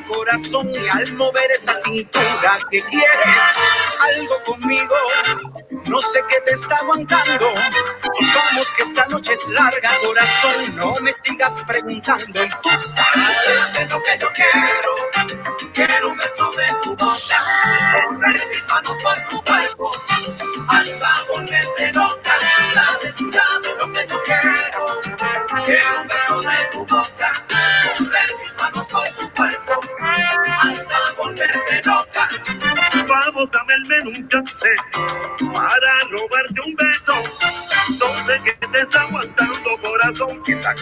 corazón, y al mover esa cintura que quieres algo conmigo. No sé qué te está aguantando. Vamos que esta noche es larga, corazón. No me sigas preguntando y tú sabes lo que yo quiero. Quiero un beso de tu boca, poner mis manos por tu cuerpo,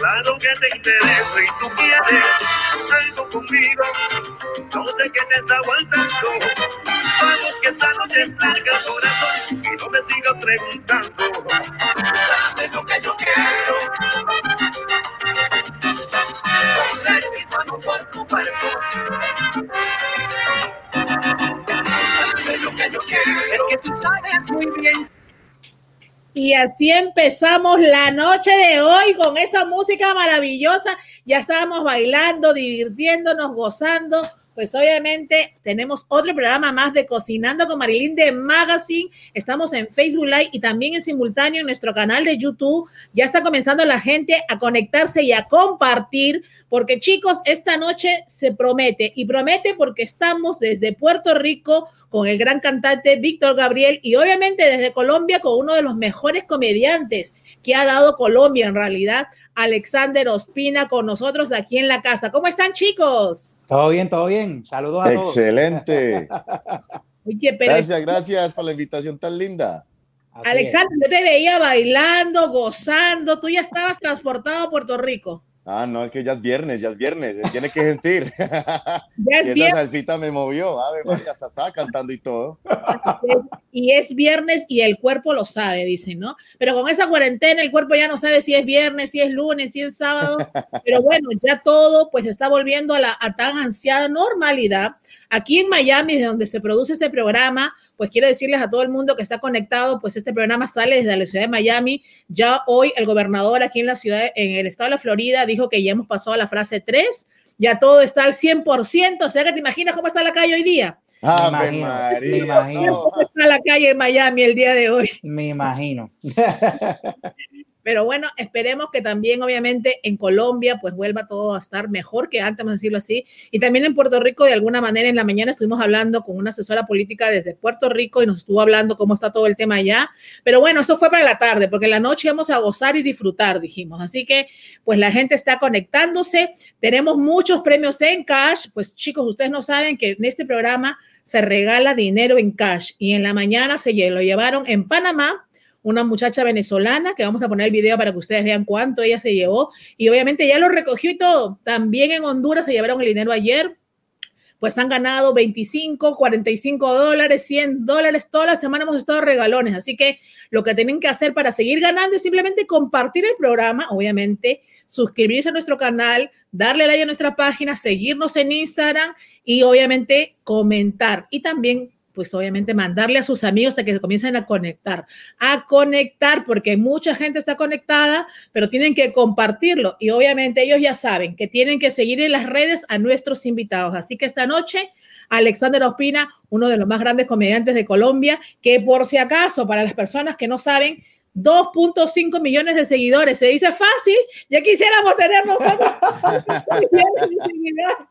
claro que te interesa y tú quieres así empezamos la noche de hoy con esa música maravillosa. Ya estábamos bailando, divirtiéndonos, gozando. Pues obviamente tenemos otro programa más de Cocinando con Marilyn de Magazine. Estamos en Facebook Live y también en simultáneo en nuestro canal de YouTube. Ya está comenzando la gente a conectarse y a compartir, porque chicos, esta noche se promete y promete porque estamos desde Puerto Rico con el gran cantante Víctor Gabriel y obviamente desde Colombia con uno de los mejores comediantes que ha dado Colombia en realidad, Alexander Ospina con nosotros aquí en la casa. ¿Cómo están chicos? Todo bien, todo bien. Saludos a todos. Excelente. gracias, gracias por la invitación tan linda. Alexander, yo te veía bailando, gozando. Tú ya estabas transportado a Puerto Rico. Ah, no, es que ya es viernes, ya es viernes, tiene que sentir. Ya es y esa salsita me movió, hasta estaba cantando y todo. Y es viernes y el cuerpo lo sabe, dicen, ¿no? Pero con esa cuarentena el cuerpo ya no sabe si es viernes, si es lunes, si es sábado. Pero bueno, ya todo pues está volviendo a la a tan ansiada normalidad. Aquí en Miami, de donde se produce este programa, pues quiero decirles a todo el mundo que está conectado, pues este programa sale desde la ciudad de Miami. Ya hoy el gobernador aquí en la ciudad, en el estado de la Florida, dijo que ya hemos pasado a la frase 3, ya todo está al 100%, o sea que te imaginas cómo está la calle hoy día. Ah, me imagino, me imagino. ¿Cómo está la calle en Miami el día de hoy? Me imagino. Pero bueno, esperemos que también, obviamente, en Colombia, pues vuelva todo a estar mejor que antes, vamos a decirlo así. Y también en Puerto Rico, de alguna manera, en la mañana estuvimos hablando con una asesora política desde Puerto Rico y nos estuvo hablando cómo está todo el tema allá. Pero bueno, eso fue para la tarde, porque en la noche vamos a gozar y disfrutar, dijimos. Así que, pues la gente está conectándose. Tenemos muchos premios en cash. Pues chicos, ustedes no saben que en este programa se regala dinero en cash y en la mañana se lo llevaron en Panamá una muchacha venezolana, que vamos a poner el video para que ustedes vean cuánto ella se llevó. Y obviamente ya lo recogió y todo. También en Honduras se llevaron el dinero ayer. Pues han ganado 25, 45 dólares, 100 dólares. Toda la semana hemos estado regalones. Así que lo que tienen que hacer para seguir ganando es simplemente compartir el programa, obviamente, suscribirse a nuestro canal, darle like a nuestra página, seguirnos en Instagram y obviamente comentar. Y también pues obviamente mandarle a sus amigos a que se comiencen a conectar, a conectar, porque mucha gente está conectada, pero tienen que compartirlo. Y obviamente ellos ya saben que tienen que seguir en las redes a nuestros invitados. Así que esta noche, Alexander Ospina, uno de los más grandes comediantes de Colombia, que por si acaso, para las personas que no saben, 2.5 millones de seguidores. Se dice fácil, ya quisiéramos tener nosotros.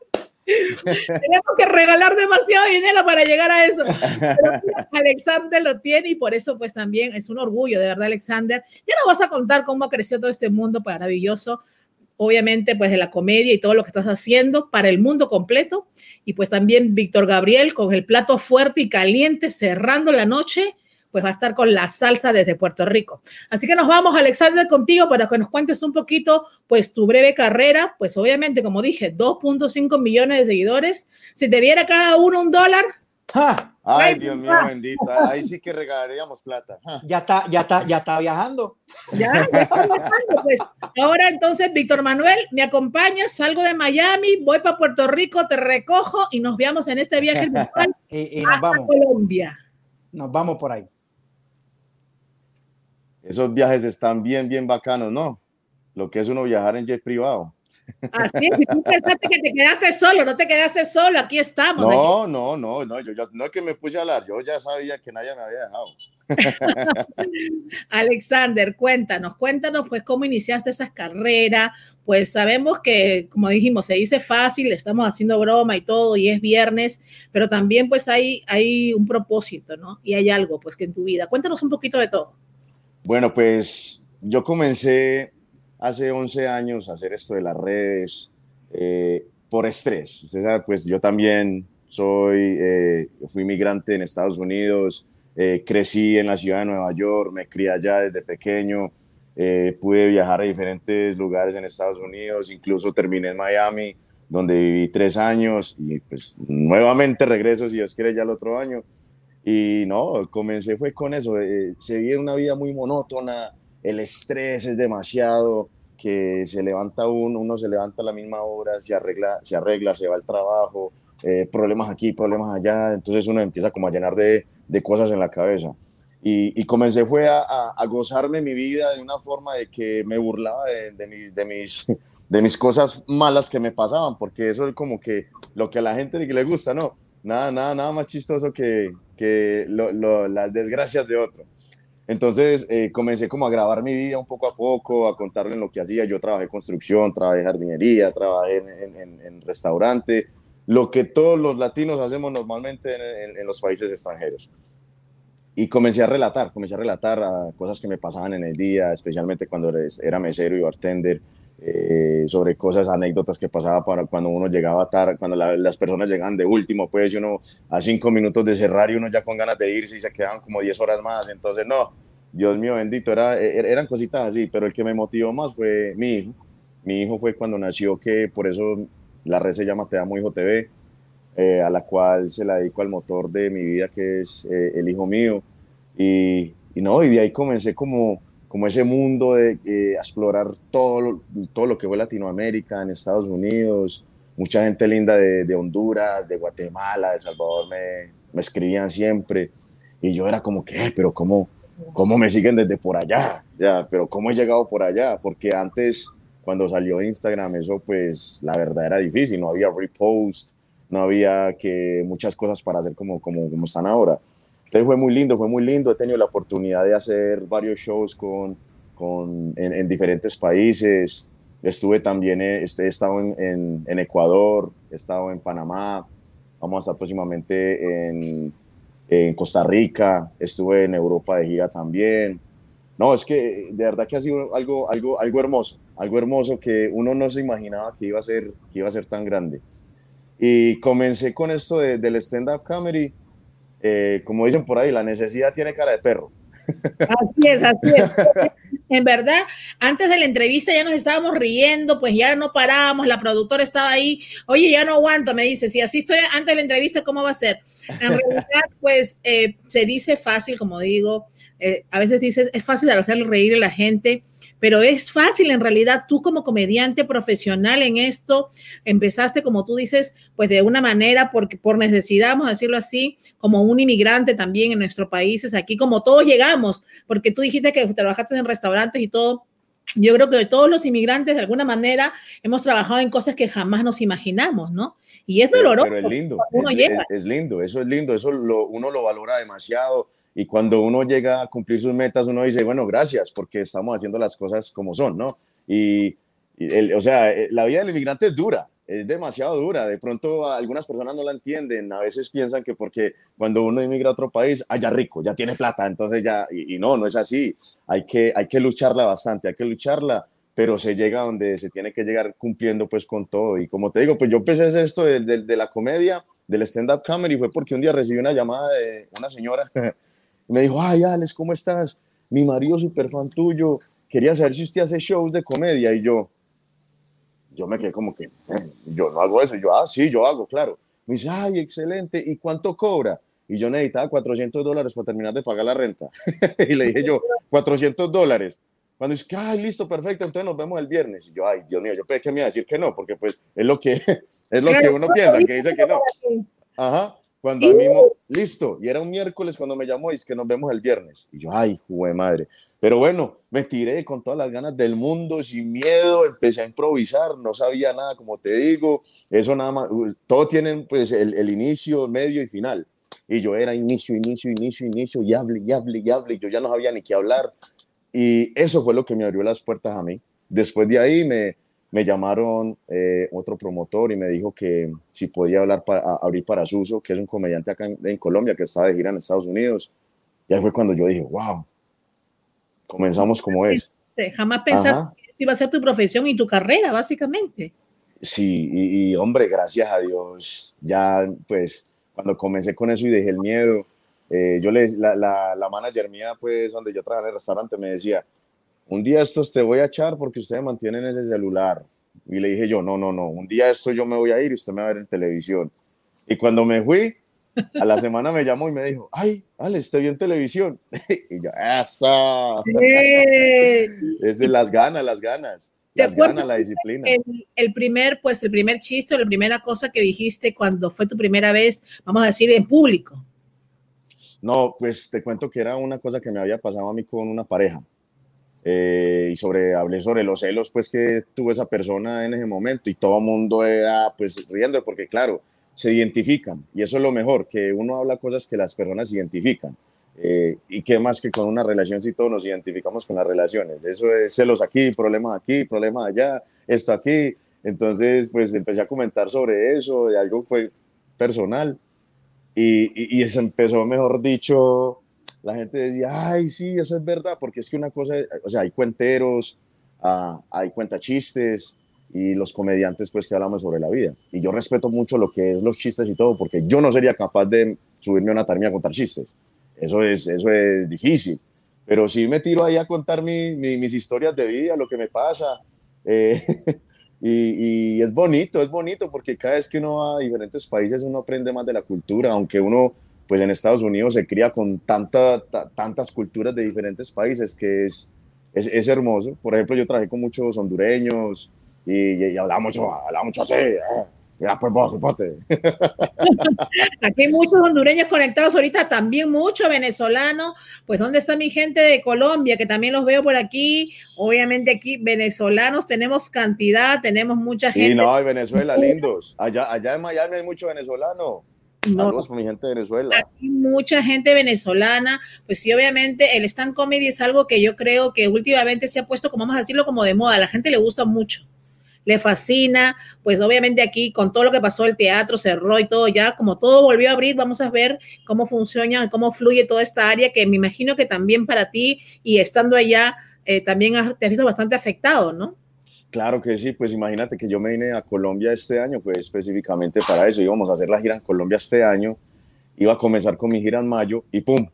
Tenemos que regalar demasiado dinero para llegar a eso. Alexander lo tiene y por eso pues también es un orgullo, de verdad, Alexander. Ya nos vas a contar cómo creció todo este mundo maravilloso, obviamente pues de la comedia y todo lo que estás haciendo para el mundo completo. Y pues también Víctor Gabriel con el plato fuerte y caliente cerrando la noche pues va a estar con la salsa desde Puerto Rico. Así que nos vamos, Alexander, contigo para que nos cuentes un poquito, pues tu breve carrera, pues obviamente, como dije, 2.5 millones de seguidores. Si te diera cada uno un dólar. Ay, Dios mío, bendita. Ahí sí que regalaríamos plata. Ya está, ya está, ya está viajando. Ya, ya está viajando. Pues ahora entonces, Víctor Manuel, me acompañas, salgo de Miami, voy para Puerto Rico, te recojo y nos veamos en este viaje virtual y, nos vamos. Colombia. Nos vamos por ahí. Esos viajes están bien, bien bacanos, ¿no? lo que es uno viajar en jet privado. Así es, tú pensaste que te quedaste solo, no te quedaste solo, aquí estamos. No, no, no, no, yo ya, no es que me puse a hablar, yo ya sabía que nadie me había dejado. Alexander, cuéntanos, cuéntanos pues cómo iniciaste esa carrera, pues sabemos que, como dijimos, se dice fácil, estamos haciendo broma y todo, y es viernes, pero también pues hay, hay un propósito, ¿no? Y hay algo pues que en tu vida. Cuéntanos un poquito de todo. Bueno, pues yo comencé hace 11 años a hacer esto de las redes eh, por estrés. Usted sabe, pues yo también soy, eh, fui migrante en Estados Unidos, eh, crecí en la ciudad de Nueva York, me crié allá desde pequeño, pude viajar a diferentes lugares en Estados Unidos, incluso terminé en Miami, donde viví tres años y pues nuevamente regreso, si Dios quiere, ya el otro año. Y no, comencé fue con eso, seguí una vida muy monótona, el estrés es demasiado, que se levanta uno, uno se levanta a la misma hora, se arregla, se arregla, se va al trabajo, eh, problemas aquí, problemas allá, entonces uno empieza como a llenar de, de cosas en la cabeza. Y, y comencé fue a, a, gozarme mi vida de una forma de que me burlaba de, de, mis, de, mis, de mis cosas malas que me pasaban, porque eso es como que lo que a la gente le gusta, ¿no? Nada, nada, nada más chistoso que, que las desgracias de otro. Entonces eh, comencé como a grabar mi vida un poco a poco, a contarle lo que hacía. Yo trabajé construcción, trabajé jardinería, trabajé en, en, restaurante, lo que todos los latinos hacemos normalmente en, los países extranjeros. Y comencé a relatar, comencé a relatar a cosas que me pasaban en el día, especialmente cuando era mesero y bartender, eh, sobre cosas, anécdotas que pasaba para cuando uno llegaba tarde, cuando las personas llegaban de último, pues y uno a cinco minutos de cerrar y uno ya con ganas de irse y se quedaban como diez horas más, entonces no, Dios mío bendito, era, er, eran cositas así, pero el que me motivó más fue mi hijo, mi hijo fue cuando nació, que por eso la red se llama Te Amo Hijo TV, eh, a la cual se la dedico al motor de mi vida, que es eh, el hijo mío, y, y no, y de ahí comencé como como ese mundo de explorar todo, todo lo que fue Latinoamérica, en Estados Unidos, mucha gente linda de, Honduras, de Guatemala, de Salvador me, me, escribían siempre y yo era como que, eh, pero ¿cómo, ¿cómo me siguen desde por allá? Ya, pero ¿cómo he llegado por allá? Porque antes, cuando salió Instagram, eso pues la verdad era difícil, no había repost, no había que muchas cosas para hacer como, como, como están ahora. Entonces fue muy lindo, fue muy lindo. He tenido la oportunidad de hacer varios shows con, con, en, diferentes países. Estuve también, he, he estado en, en, Ecuador, he estado en Panamá, vamos a estar próximamente en, en Costa Rica, estuve en Europa de gira también. No, es que de verdad que ha sido algo, algo, algo hermoso, algo hermoso que uno no se imaginaba que iba a ser, que iba a ser tan grande. Y comencé con esto de, del stand-up comedy eh, como dicen por ahí, la necesidad tiene cara de perro. Así es, así es. En verdad, antes de la entrevista ya nos estábamos riendo, pues ya no parábamos, la productora estaba ahí, oye, ya no aguanto, me dice, si así estoy antes de la entrevista, ¿cómo va a ser? En realidad, pues eh, se dice fácil, como digo, eh, a veces dices, es fácil hacerle reír a la gente, pero es fácil en realidad. Tú como comediante profesional en esto, empezaste, como tú dices, pues de una manera, porque por necesidad, vamos a decirlo así, como un inmigrante también en nuestros países, aquí como todos llegamos, porque tú dijiste que trabajaste en restaurantes y todo. Yo creo que todos los inmigrantes de alguna manera hemos trabajado en cosas que jamás nos imaginamos, ¿no? Y es doloroso. Pero, es lindo, es, lindo, eso es lindo, eso lo, uno lo valora demasiado y cuando uno llega a cumplir sus metas, uno dice, bueno, gracias, porque estamos haciendo las cosas como son, ¿no? Y, el, o sea, eh, la vida del inmigrante es dura, es demasiado dura. De pronto algunas personas no la entienden, a veces piensan que porque cuando uno inmigra a otro país, allá rico, ya tiene plata, entonces ya, y, no, no es así. Hay que, hay que lucharla bastante, hay que lucharla, pero se llega donde se tiene que llegar cumpliendo pues con todo. Y como te digo, pues yo empecé a hacer esto de, de, de la comedia, del stand-up comedy, fue porque un día recibí una llamada de una señora me dijo, ay, Alex, ¿cómo estás? Mi marido súper fan tuyo, quería saber si usted hace shows de comedia. Y yo, yo me quedé como que, eh, yo no hago eso. Y yo, ah, sí, yo hago, claro. Me dice, ay, excelente, ¿y cuánto cobra? Y yo necesitaba 400 dólares para terminar de pagar la renta. y le dije yo, 400 dólares. Cuando dice, ay, listo, perfecto, entonces nos vemos el viernes. Y yo, ay, Dios mío, yo pensé que me iba a decir que no, porque pues es lo que, es lo que uno piensa, que dice que no. Ajá. Cuando al mismo, listo, y era un miércoles cuando me llamó y es que nos vemos el viernes. Y yo, ay, de madre. Pero bueno, me tiré con todas las ganas del mundo, sin miedo, empecé a improvisar, no sabía nada, como te digo, eso nada más, todo tienen pues el, el inicio, medio y final. Y yo era inicio, inicio, inicio, inicio, y hable, y hable, y hable, y yo ya no sabía ni qué hablar. Y eso fue lo que me abrió las puertas a mí. Después de ahí me, me llamaron eh, otro promotor y me dijo que si podía hablar para, abrir para Suso, que es un comediante acá en, Colombia que está de gira en Estados Unidos. Y ahí fue cuando yo dije, wow, comenzamos como es. Jamás pensaste que iba a ser tu profesión y tu carrera, básicamente. Sí, y, hombre, gracias a Dios, ya pues cuando comencé con eso y dejé el miedo, eh, yo le, la, la, la manager mía, pues donde yo trabajaba en el restaurante, me decía, un día estos te voy a echar porque ustedes mantienen ese celular. Y le dije yo, no, no, no, un día esto yo me voy a ir y usted me va a ver en televisión. Y cuando me fui, a la semana me llamó y me dijo, ay, Ale, estoy en televisión. y yo, esa. es las ganas, las ganas. Las ganas, la disciplina. El, el, primer, pues, el primer chiste, la primera cosa que dijiste cuando fue tu primera vez, vamos a decir, en público. No, pues te cuento que era una cosa que me había pasado a mí con una pareja. Eh, y sobre, hablé sobre los celos pues que tuvo esa persona en ese momento y todo el mundo era pues riendo porque claro, se identifican y eso es lo mejor, que uno habla cosas que las personas identifican. Eh, y qué más que con una relación si todos nos identificamos con las relaciones. Eso es celos aquí, problemas aquí, problemas allá, esto aquí. Entonces, pues empecé a comentar sobre eso, de algo fue personal. Y, y, y se empezó, mejor dicho, la gente decía, ay, sí, eso es verdad, porque es que una cosa, o sea, hay cuenteros, uh, hay cuentachistes y los comediantes, pues, que hablamos sobre la vida. Y yo respeto mucho lo que es los chistes y todo, porque yo no sería capaz de subirme a una tarima a contar chistes. Eso es, eso es difícil. Pero sí me tiro ahí a contar mi, mis historias de vida, lo que me pasa. Eh, y, y es bonito, es bonito, porque cada vez que uno va a diferentes países uno aprende más de la cultura, aunque uno pues en Estados Unidos se cría con tanta, tantas culturas de diferentes países que es, es, es, hermoso. Por ejemplo, yo trabajé con muchos hondureños y, y, hablaba, mucho, hablaba mucho así. Eh. Ya, pues vos, Aquí hay muchos hondureños conectados ahorita, también muchos venezolanos. Pues, ¿dónde está mi gente de Colombia? Que también los veo por aquí. Obviamente, aquí venezolanos tenemos cantidad, tenemos mucha gente. Sí, no, hay Venezuela, lindos. Allá, allá en Miami hay mucho venezolano. No, mi gente de Venezuela. Mucha gente venezolana. Pues sí, obviamente el stand comedy es algo que yo creo que últimamente se ha puesto, como vamos a decirlo, como de moda. A la gente le gusta mucho, le fascina. Pues obviamente aquí con todo lo que pasó, el teatro cerró y todo, ya como todo volvió a abrir, vamos a ver cómo funciona, cómo fluye toda esta área, que me imagino que también para ti y estando allá, eh, también te has visto bastante afectado, ¿no? Claro que sí, pues imagínate que yo me vine a Colombia este año, pues específicamente para eso, íbamos a hacer la gira en Colombia este año, iba a comenzar con mi gira en mayo y ¡pum!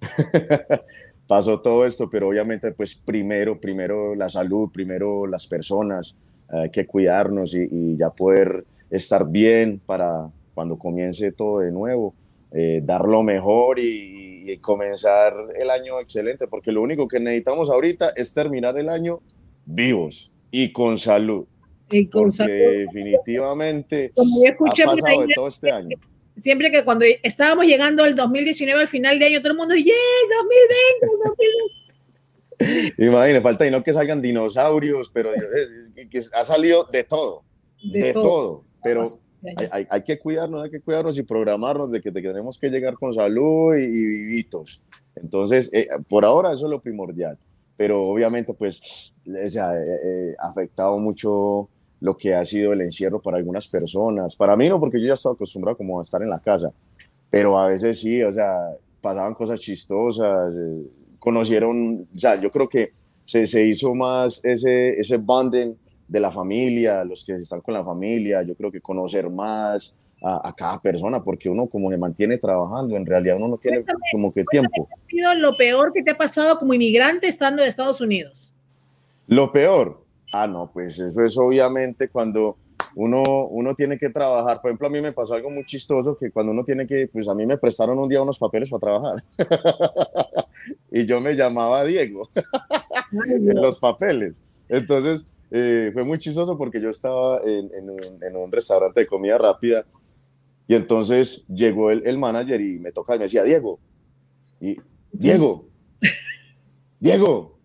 Pasó todo esto, pero obviamente pues primero, primero la salud, primero las personas, hay que cuidarnos y, ya poder estar bien para cuando comience todo de nuevo, eh, dar lo mejor y, y comenzar el año excelente, porque lo único que necesitamos ahorita es terminar el año vivos y con salud. Y con salud. Definitivamente Como yo escuché ha pasado de todo este año. Siempre que cuando estábamos llegando al 2019, al final de año, todo el mundo, ¡yeah! 2020, 2020. Imagínate, falta y no que salgan dinosaurios, pero que ha salido de todo, de, todo. Pero hay, hay, que cuidarnos, hay que cuidarnos y programarnos de que, tenemos que llegar con salud y, vivitos. Entonces, eh, por ahora eso es lo primordial pero obviamente pues les ha afectado mucho lo que ha sido el encierro para algunas personas. Para mí no, porque yo ya estaba acostumbrado como a estar en la casa, pero a veces sí, o sea, pasaban cosas chistosas, eh, conocieron, o sea, yo creo que se, se hizo más ese, ese bonding de la familia, los que están con la familia, yo creo que conocer más, a, cada persona, porque uno como se mantiene trabajando, en realidad uno no tiene como que tiempo. ¿Qué ha sido lo peor que te ha pasado como inmigrante estando en Estados Unidos? Lo peor, ah, no, pues eso es obviamente cuando uno, uno tiene que trabajar. Por ejemplo, a mí me pasó algo muy chistoso que cuando uno tiene que, pues a mí me prestaron un día unos papeles para trabajar. y yo me llamaba Diego en los papeles. Entonces, eh, fue muy chistoso porque yo estaba en, en, un, en, un, restaurante de comida rápida Y entonces llegó el, el manager y me toca y me decía, Diego, y Diego, Diego,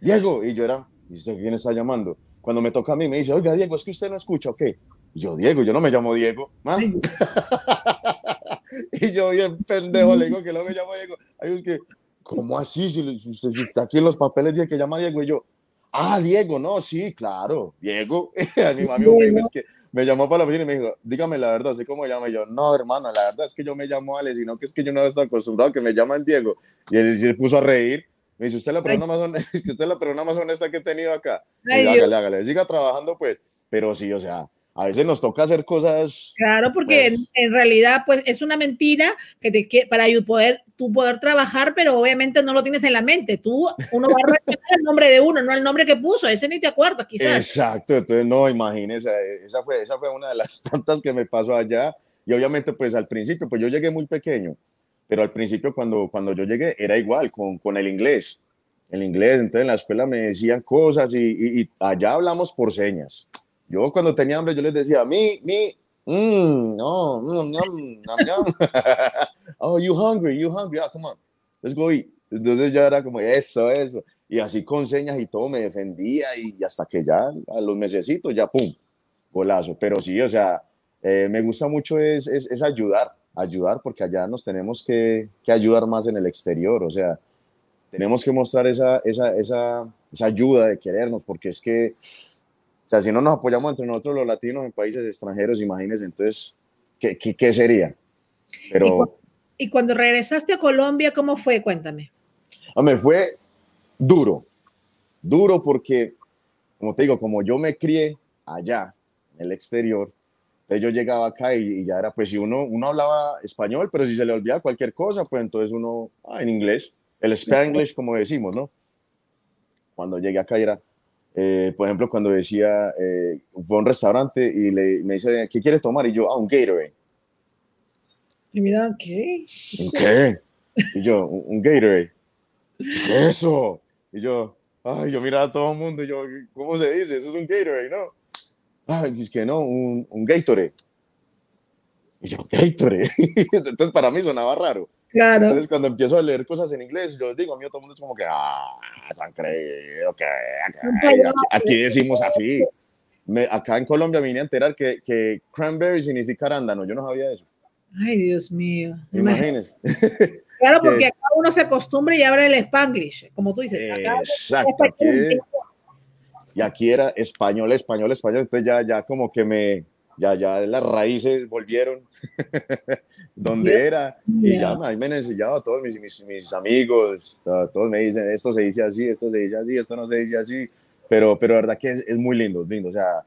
Diego. Y yo era, ¿y usted quién está llamando? Cuando me toca a mí, me dice, oiga, Diego, es que usted no escucha, ¿o qué? Y yo, Diego, yo no me llamo Diego. ¿ah? y yo, bien pendejo, le digo que no me llamo Diego. Ay, es que, ¿cómo así? Si usted, si usted aquí en los papeles dice que llama Diego, y yo, ah, Diego, no, sí, claro, Diego. a mi mami es que me llamó para la oficina y me dijo, dígame la verdad, ¿sé cómo llama? Y yo, no, hermano, la verdad es que yo me llamo Ale, sino que es que yo no estoy acostumbrado que me llaman Diego. Y él se puso a reír. Me dice, usted es la persona, más honesta, usted es la persona más honesta que he tenido acá. Y yo, hágale, hágale, siga trabajando, pues. Pero sí, o sea, a veces nos toca hacer cosas. Claro, porque Pues- en, en realidad, pues es una mentira que te que- para poder tú poder trabajar, pero obviamente no lo tienes en la mente. Tú, uno va a respetar el nombre de uno, no el nombre que puso. Ese ni te acuerdas, quizás. Exacto, entonces no, imagínese, esa fue, esa fue una de las tantas que me pasó allá. Y obviamente, pues al principio, pues yo llegué muy pequeño, pero al principio cuando, cuando yo llegué era igual con, con el inglés. El inglés, entonces en la escuela me decían cosas y, y- y allá hablamos por señas. Yo cuando tenía hambre, yo les decía, mi, mi, mm, no, yum, yum, yum. oh, you hungry, you hungry, ah, come on, let's go eat. Entonces ya era como eso, eso. Y así con señas y todo me defendía y hasta que ya a los mesecitos ya, pum, golazo. Pero sí, o sea, eh, me gusta mucho es, es, es ayudar, ayudar porque allá nos tenemos que, que ayudar más en el exterior, o sea, tenemos que mostrar esa, esa, esa, esa ayuda de querernos porque es que, o sea, si no nos apoyamos entre nosotros los latinos en países extranjeros, imagínense, entonces, ¿qué, qué, qué sería? Y Pero... cu- Y cuando regresaste a Colombia, ¿cómo fue? Cuéntame. Me fue duro, duro porque, como te digo, como yo me crié allá, en el exterior, entonces yo llegaba acá y, y ya era, pues si uno, uno hablaba español, pero si se le olvidaba cualquier cosa, pues entonces uno, ah, en inglés, el Spanglish, como decimos, ¿no? Cuando llegué acá era, eh, por ejemplo, cuando decía, eh, fue a un restaurante y le, me dice, ¿qué quieres tomar? Y yo, ah, un Gatorade. Y mira, ¿qué? ¿Un qué? Y yo, un, un Gatorade. ¿Qué es eso? Y yo, ay, yo miraba a todo el mundo y yo, ¿cómo se dice? Eso es un Gatorade, ¿no? Ay, es que no, un, un Gatorade. Y yo, Gatorade. Entonces para mí sonaba raro. Claro. Entonces cuando empiezo a leer cosas en inglés, yo les digo, a mí todo el mundo es como que, ah, tan creído, que aquí, aquí decimos así. Me- acá en Colombia vine a enterar que, que cranberry significa arándano. Yo no sabía eso. Ay, Dios mío. Imagínense. Claro, que- porque acá uno se acostumbra y abre el Spanglish, como tú dices. Acá Exacto. Aquí, y aquí era español, español, español. Entonces ya, ya como que me, ya, ya las raíces volvieron donde Dios era. Y ya mío. ahí me han enseñado a todos mis, mis, mis amigos, todos me dicen, esto se dice así, esto se dice así, esto no se dice así. Pero, pero la verdad que es, es muy lindo, es lindo. O sea,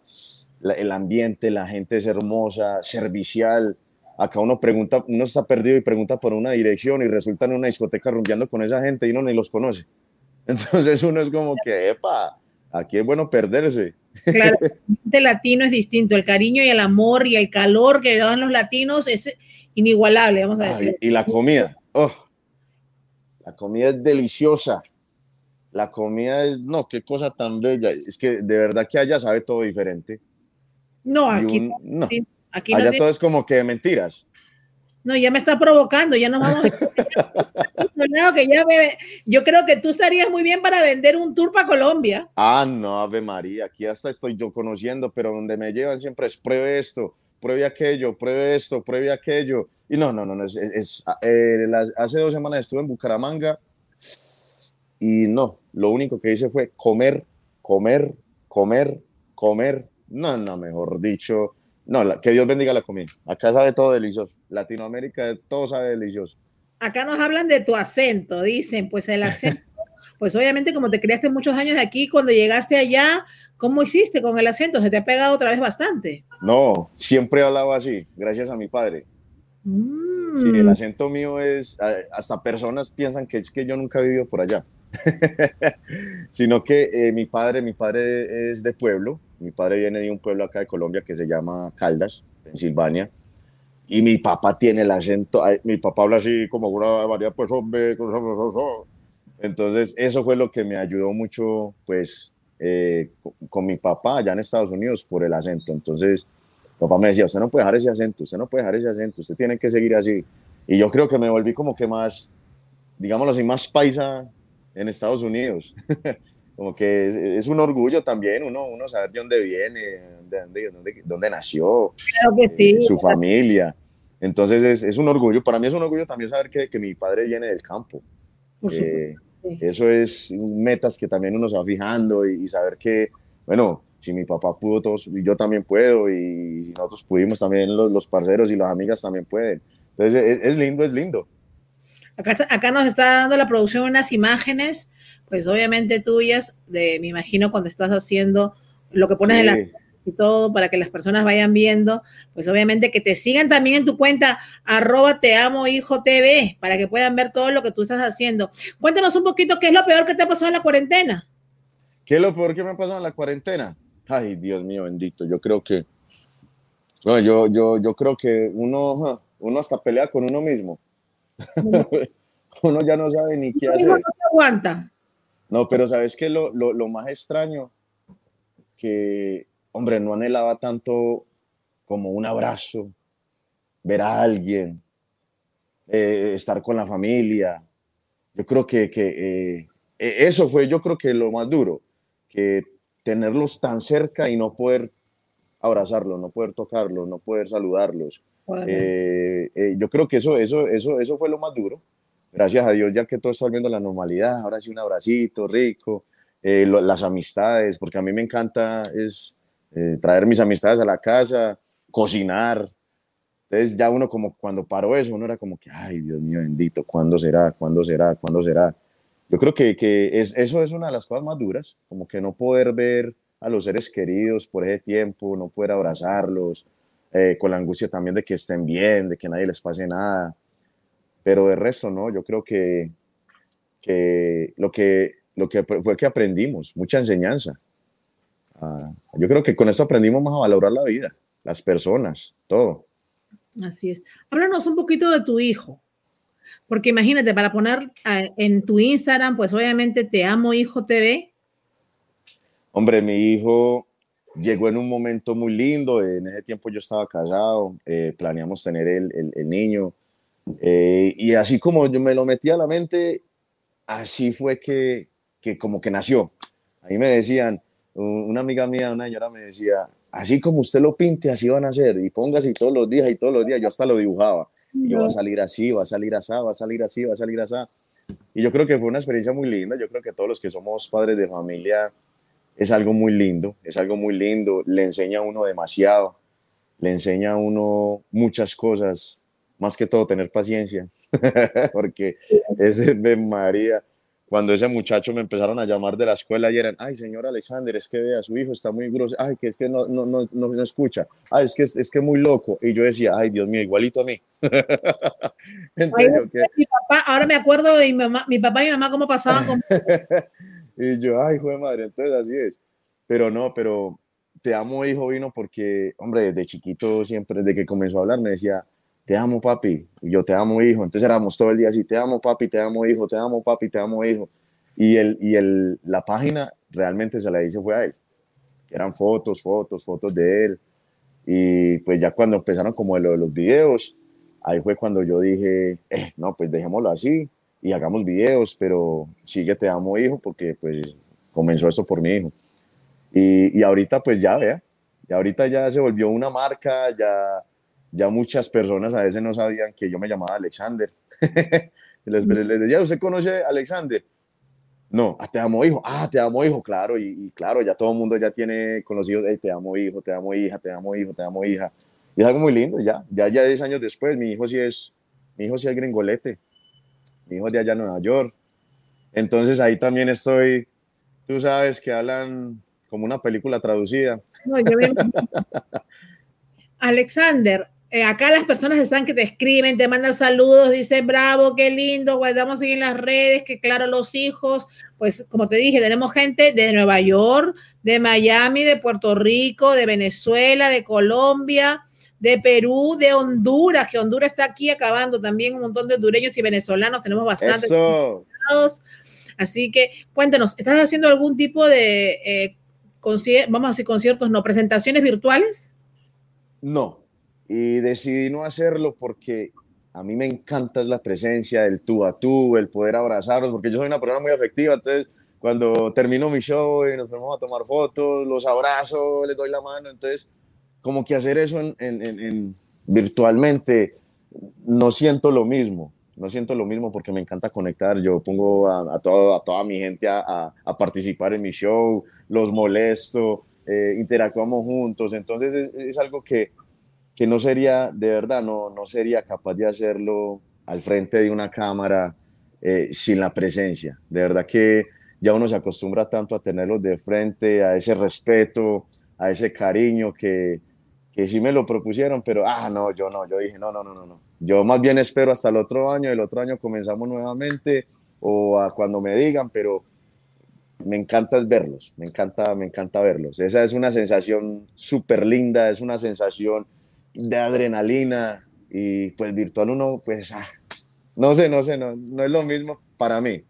la- el ambiente, la gente es hermosa, servicial. Acá uno pregunta, uno está perdido y pregunta por una dirección y resulta en una discoteca rumbeando con esa gente y uno ni los conoce. Entonces uno es como que, epa, aquí es bueno perderse. Claro, el latino es distinto. El cariño y el amor y el calor que dan los latinos es inigualable, vamos a Ay, decir. y la comida, oh, la comida es deliciosa. La comida es, no, qué cosa tan bella. Es que de verdad que allá sabe todo diferente. No, aquí, un- no, aquí allá todo es como que de mentiras. No, ya me está provocando, ya nos vamos. Claro que ya bebe. Yo creo que tú estarías muy bien para vender un tour para Colombia. Ah, no, Ave María, aquí hasta estoy yo conociendo, pero donde me llevan siempre es pruebe esto, pruebe aquello, pruebe esto, pruebe aquello. Y no, no, no, no es, es- es- eh, las- hace dos semanas estuve en Bucaramanga y no, lo único que hice fue comer, comer, comer, comer. No, no, mejor dicho, no, la- que Dios bendiga la comida. Acá sabe todo delicioso. Latinoamérica todo sabe delicioso. Acá nos hablan de tu acento, dicen, pues el acento, pues obviamente como te criaste muchos años de aquí, cuando llegaste allá, ¿cómo hiciste con el acento? Se te ha pegado otra vez bastante. No, siempre he hablado así, gracias a mi padre. Mm, Sí, el acento mío es, hasta personas piensan que es que yo nunca he vivido por allá. Sino que eh, mi padre, mi padre es de pueblo, mi padre viene de un pueblo acá de Colombia que se llama Caldas, Pensilvania, y mi papá tiene el acento, mi papá habla así como una variedad, pues hombre, entonces eso fue lo que me ayudó mucho, pues, eh, con, con mi papá allá en Estados Unidos por el acento. Entonces, papá me decía, usted no puede dejar ese acento, usted no puede dejar ese acento, usted tiene que seguir así. Y yo creo que me volví como que más, digámoslo así, más paisa en Estados Unidos. como que es, es, un orgullo también uno, uno saber de dónde viene, de dónde, dónde, dónde nació, claro que sí. eh, su familia. Entonces es, es, un orgullo, para mí es un orgullo también saber que, que mi padre viene del campo. Eh, sí. Eso es metas que también uno se va fijando y, y, saber que, bueno, si mi papá pudo, todos, yo también puedo y si nosotros pudimos, también los, los parceros y las amigas también pueden. Entonces es, es lindo, es lindo. Acá, acá, nos está dando la producción unas imágenes, pues obviamente tuyas, de, me imagino cuando estás haciendo lo que pones sí. en la y todo para que las personas vayan viendo, pues obviamente que te sigan también en tu cuenta arroba te amo hijo TV para que puedan ver todo lo que tú estás haciendo. Cuéntanos un poquito qué es lo peor que te ha pasado en la cuarentena. ¿Qué es lo peor que me ha pasado en la cuarentena? Ay, Dios mío, bendito. Yo creo que, yo, yo, yo creo que uno, uno hasta pelea con uno mismo. uno ya no sabe ni qué hacer. No se aguanta. No, pero ¿sabes qué? Lo, lo, lo más extraño que, hombre, no anhelaba tanto como un abrazo, ver a alguien, eh, estar con la familia. Yo creo que, que eh, eso fue, yo creo que lo más duro, que tenerlos tan cerca y no poder abrazarlos, no poder tocarlos, no poder saludarlos. Bueno. Eh, yo creo que eso, eso, eso, eso fue lo más duro. Gracias a Dios, ya que todo está volviendo a la normalidad, ahora sí un abracito rico, lo, las amistades, porque a mí me encanta es eh, traer mis amistades a la casa, cocinar. Entonces ya uno como cuando paró eso, uno era como que, ay Dios mío bendito, ¿cuándo será? ¿Cuándo será? ¿Cuándo será? Yo creo que, que es, eso es una de las cosas más duras, como que no poder ver a los seres queridos por ese tiempo, no poder abrazarlos, eh, con la angustia también de que estén bien, de que nadie les pase nada. Pero de resto, no, yo creo que, que, lo, que lo que fue que aprendimos, mucha enseñanza Uh, yo creo que con eso aprendimos más a valorar la vida, las personas, todo. Así es. Háblanos un poquito de tu hijo, porque imagínate, para poner uh, en tu Instagram, pues obviamente te amo hijo TV. Hombre, mi hijo llegó en un momento muy lindo, en ese tiempo yo estaba casado, eh, planeamos tener el, el, el niño, eh, y así como yo me lo metí a la mente, así fue que, que como que nació. Ahí me decían, una amiga mía, una señora me decía, así como usted lo pinte, así van a ser, y póngase todos los días y todos los días, yo hasta lo dibujaba, y va a salir así, va a salir así, va a salir así, va a salir así. Y yo creo que fue una experiencia muy linda, yo creo que todos los que somos padres de familia es algo muy lindo, es algo muy lindo, le enseña a uno demasiado, le enseña a uno muchas cosas, más que todo tener paciencia, porque ese de María, cuando ese muchacho me empezaron a llamar de la escuela y eran, ay, señor Alexander, es que vea, su hijo está muy grosero, ay, que es que no, no, no, no, escucha, ay, es que es, es que muy loco. Y yo decía, ay, Dios mío, igualito a mí. Entonces, ay, okay. mi papá, ahora me acuerdo de mi, mamá, mi papá y mi mamá cómo pasaban con... y yo, ay, hijo de madre, entonces así es. Pero no, pero te amo, hijo, vino porque, hombre, desde chiquito siempre, desde que comenzó a hablar, me decía, te amo papi, y yo te amo hijo, entonces éramos todo el día así, te amo papi, te amo hijo, te amo papi, te amo hijo, y, el, y el, la página realmente se la hice fue a él, eran fotos, fotos, fotos de él, y pues ya cuando empezaron como lo de los videos, ahí fue cuando yo dije, eh, no, pues dejémoslo así, y hagamos videos, pero sigue te amo hijo, porque pues comenzó esto por mi hijo, y, y ahorita pues ya vea, y ahorita ya se volvió una marca, ya ya muchas personas a veces no sabían que yo me llamaba Alexander. les, les, decía, ¿usted conoce a Alexander? No, ah, te amo hijo, ah, te amo hijo, claro, y, y, claro, ya todo el mundo ya tiene conocidos, hey, te amo hijo, te amo hija, te amo hijo, te amo hija. Y es algo muy lindo, ya, ya, ya 10 años después, mi hijo sí es, mi hijo sí es gringolete, mi hijo de allá en Nueva York. Entonces ahí también estoy, tú sabes que hablan como una película traducida. No, yo me... Alexander, eh, acá las personas están que te escriben, te mandan saludos, dicen bravo, qué lindo, guardamos ahí en las redes, que claro, los hijos, pues como te dije, tenemos gente de Nueva York, de Miami, de Puerto Rico, de Venezuela, de Colombia, de Perú, de Honduras, que Honduras está aquí acabando también un montón de hondureños y venezolanos, tenemos bastantes. Así que cuéntanos, ¿estás haciendo algún tipo de, eh, vamos a decir, conciertos, no, presentaciones virtuales? No, y decidí no hacerlo porque a mí me encanta la presencia, el tú a tú, el poder abrazarlos, porque yo soy una persona muy afectiva, entonces cuando termino mi show y nos ponemos a tomar fotos, los abrazo, les doy la mano, entonces como que hacer eso en, en, en, virtualmente no siento lo mismo, no siento lo mismo porque me encanta conectar, yo pongo a, a, todo, a toda mi gente a, a, participar en mi show, los molesto, eh, interactuamos juntos, entonces es, es algo que que no sería, de verdad, no, no sería capaz de hacerlo al frente de una cámara eh, sin la presencia. De verdad que ya uno se acostumbra tanto a tenerlos de frente, a ese respeto, a ese cariño que, que sí me lo propusieron, pero, ah, no, yo no, yo dije, no, no, no, no, no. Yo más bien espero hasta el otro año, el otro año comenzamos nuevamente o a cuando me digan, pero me encanta verlos, me encanta, me encanta verlos. Esa es una sensación súper linda, es una sensación de adrenalina y pues virtual uno, pues, ah, no sé, no sé, no, no es lo mismo para mí.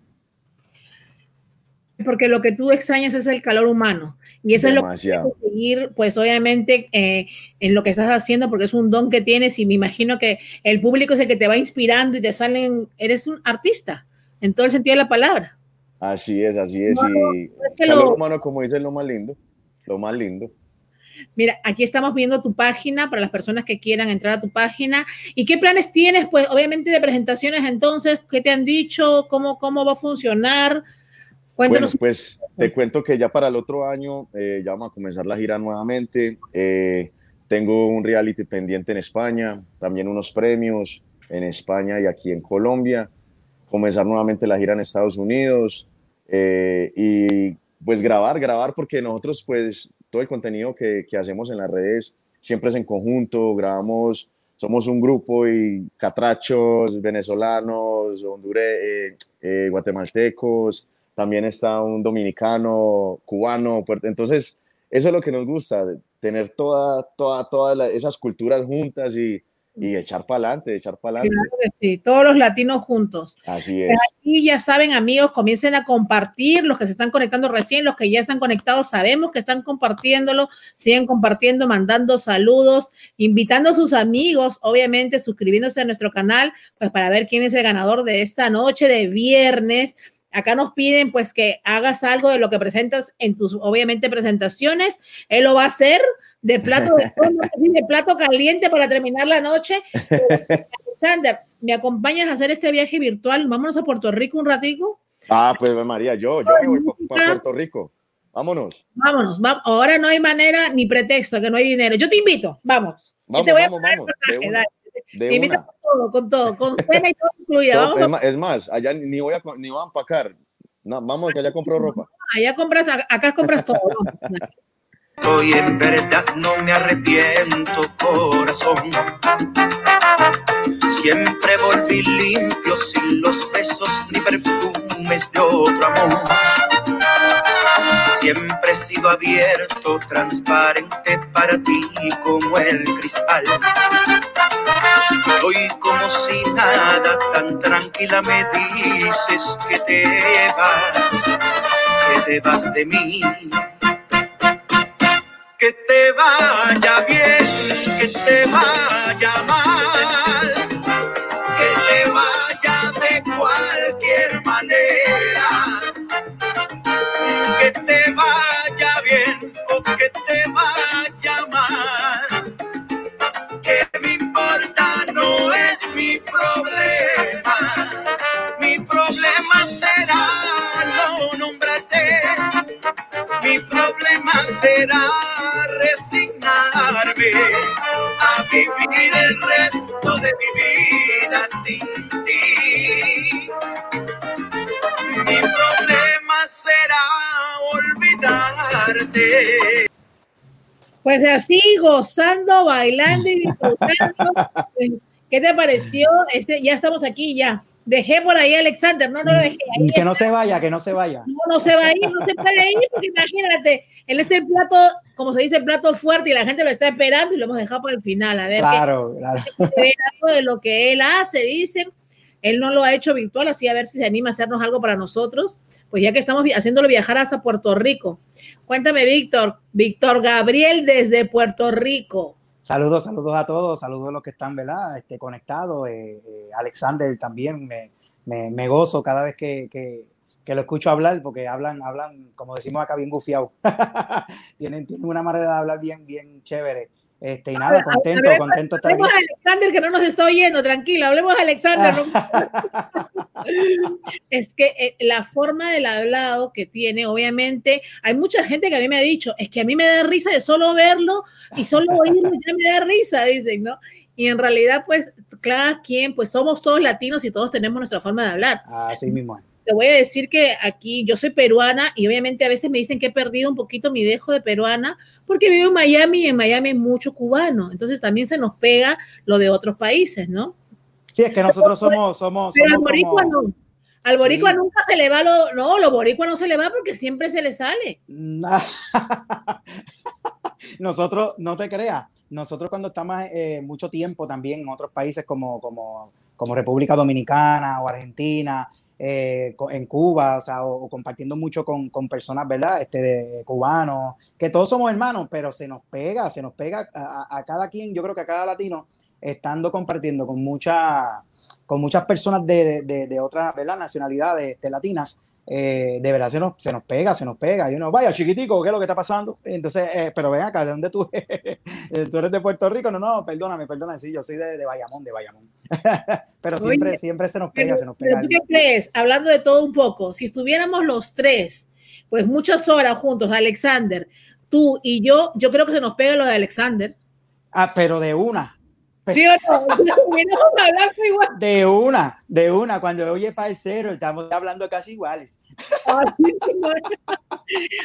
Porque lo que tú extrañas es el calor humano y eso Demasiado. es lo que seguir, pues obviamente eh, en lo que estás haciendo, porque es un don que tienes y me imagino que el público es el que te va inspirando y te salen, eres un artista en todo el sentido de la palabra. Así es, así es. No, y es que calor lo... humano, como dice, es lo más lindo, lo más lindo. Mira, aquí estamos viendo tu página para las personas que quieran entrar a tu página. ¿Y qué planes tienes? Pues obviamente de presentaciones entonces, ¿qué te han dicho? ¿Cómo, cómo va a funcionar? Cuéntanos. Bueno, pues te cuento que ya para el otro año eh, ya vamos a comenzar la gira nuevamente. Eh, tengo un reality pendiente en España, también unos premios en España y aquí en Colombia. Comenzar nuevamente la gira en Estados Unidos eh, y pues grabar, grabar porque nosotros pues todo el contenido que, que, hacemos en las redes siempre es en conjunto, grabamos, somos un grupo y catrachos, venezolanos, hondure, eh, eh, guatemaltecos, también está un dominicano, cubano, entonces eso es lo que nos gusta, tener toda, toda, todas esas culturas juntas y, y echar para adelante, echar para adelante. Claro que sí, todos los latinos juntos. Así es. Aquí ya saben, amigos, comiencen a compartir, los que se están conectando recién, los que ya están conectados, sabemos que están compartiéndolo, siguen compartiendo, mandando saludos, invitando a sus amigos, obviamente suscribiéndose a nuestro canal, pues para ver quién es el ganador de esta noche de viernes. Acá nos piden pues que hagas algo de lo que presentas en tus, obviamente, presentaciones. Él lo va a hacer de plato de, de plato caliente para terminar la noche. Alexander, ¿me acompañas a hacer este viaje virtual? Vámonos a Puerto Rico un ratico. Ah, pues María, yo, yo me voy para Puerto Rico. Vámonos. Vámonos. Va, ahora no hay manera ni pretexto que no hay dinero. Yo te invito. Vamos. Vamos, te voy vamos, a vamos. De una. con todo, con todo, con cena y todo Vamos, es, más, es más, allá ni voy a, ni voy a empacar. No, vamos, que allá compro ropa. allá compras, acá compras todo. Hoy en verdad no me arrepiento, corazón. Siempre volví limpio sin los besos ni perfumes de otro amor. Siempre he sido abierto, transparente para ti como el cristal. Hoy como si nada, tan tranquila me dices que te vas, que te vas de mí. Que te vaya bien, que te vaya Mi problema será resignarme a vivir el resto de mi vida sin ti. Mi problema será olvidarte. Pues así, gozando, bailando y disfrutando. ¿Qué te pareció? Este, ya estamos aquí, ya. Dejé por ahí a Alexander, no, no lo dejé. Ahí que no se vaya, que no se vaya. No, no se va a ir, no se puede ir, porque imagínate, él es el plato, como se dice, el plato fuerte y la gente lo está esperando y lo hemos dejado para el final. A ver, Claro, claro. que ver algo de lo que él hace, dicen. Él no lo ha hecho virtual, así a ver si se anima a hacernos algo para nosotros, pues ya que estamos haciéndolo viajar hasta Puerto Rico. Cuéntame, Víctor, Víctor Gabriel desde Puerto Rico. Saludos, saludos a todos, saludos a los que están, ¿verdad? Este, conectados. Eh, eh, Alexander también, me, me, gozo cada vez que, que, que, lo escucho hablar, porque hablan, hablan, como decimos acá, bien gufiado. tienen, tienen una manera de hablar bien, bien chévere. Este, y nada, contento, contento estar Hablemos a Alexander que no nos está oyendo, tranquilo, hablemos a Alexander. es que eh, la forma del hablado que tiene, obviamente, hay mucha gente que a mí me ha dicho, es que a mí me da risa de solo verlo y solo oírlo ya me da risa, dicen, ¿no? Y en realidad, pues, cada quien, pues somos todos latinos y todos tenemos nuestra forma de hablar. Así mismo te voy a decir que aquí yo soy peruana y obviamente a veces me dicen que he perdido un poquito mi dejo de peruana porque vivo en Miami y en Miami hay mucho cubano. Entonces también se nos pega lo de otros países, ¿no? Sí, es que nosotros somos... somos, Pero al boricua no. Al boricua sí. nunca se le va lo... No, lo boricua no se le va porque siempre se le sale. nosotros, no te creas, nosotros cuando estamos eh, mucho tiempo también en otros países como, como, como República Dominicana o Argentina, eh, en Cuba, o sea, o, compartiendo mucho con, personas, ¿verdad? Este, de, cubanos, que todos somos hermanos, pero se nos pega, se nos pega a, cada quien, yo creo que a cada latino, estando compartiendo con, mucha, con muchas personas de, de, de otras, ¿verdad? Nacionalidades de latinas, eh, de verdad se nos, se nos pega, se nos pega. Y uno, vaya, chiquitico, ¿qué es lo que está pasando? Entonces, eh, pero ven acá, ¿de dónde tú eres? ¿Tú eres de Puerto Rico? No, no, perdóname, perdóname, sí, yo soy de, de Bayamón, de Bayamón. pero siempre, Oye, siempre se nos pega, pero, se nos pega. ¿Tú qué crees? Hablando de todo un poco, si estuviéramos los tres, pues muchas horas juntos, Alexander, tú y yo, yo creo que se nos pega lo de Alexander. Ah, pero de una. ¿Sí o no? de una, de una. Cuando oye parcero, estamos hablando casi iguales.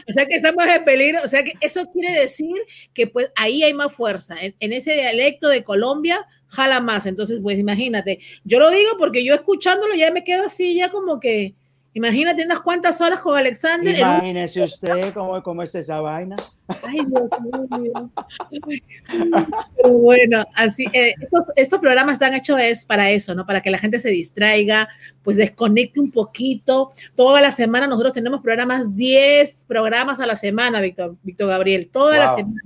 o sea que estamos en peligro. O sea que eso quiere decir que pues ahí hay más fuerza. En, en ese dialecto de Colombia jala más. Entonces, pues imagínate. Yo lo digo porque yo escuchándolo ya me quedo así, ya como que. Imagínate unas cuantas horas con Alexander. Imagínese un... usted cómo, cómo es esa vaina. Ay, Dios mío. Pero bueno, así, eh, estos, estos, programas están hechos es para eso, ¿no? Para que la gente se distraiga, pues desconecte un poquito. Toda la semana nosotros tenemos programas, 10 programas a la semana, Víctor, Víctor Gabriel, toda wow. la semana.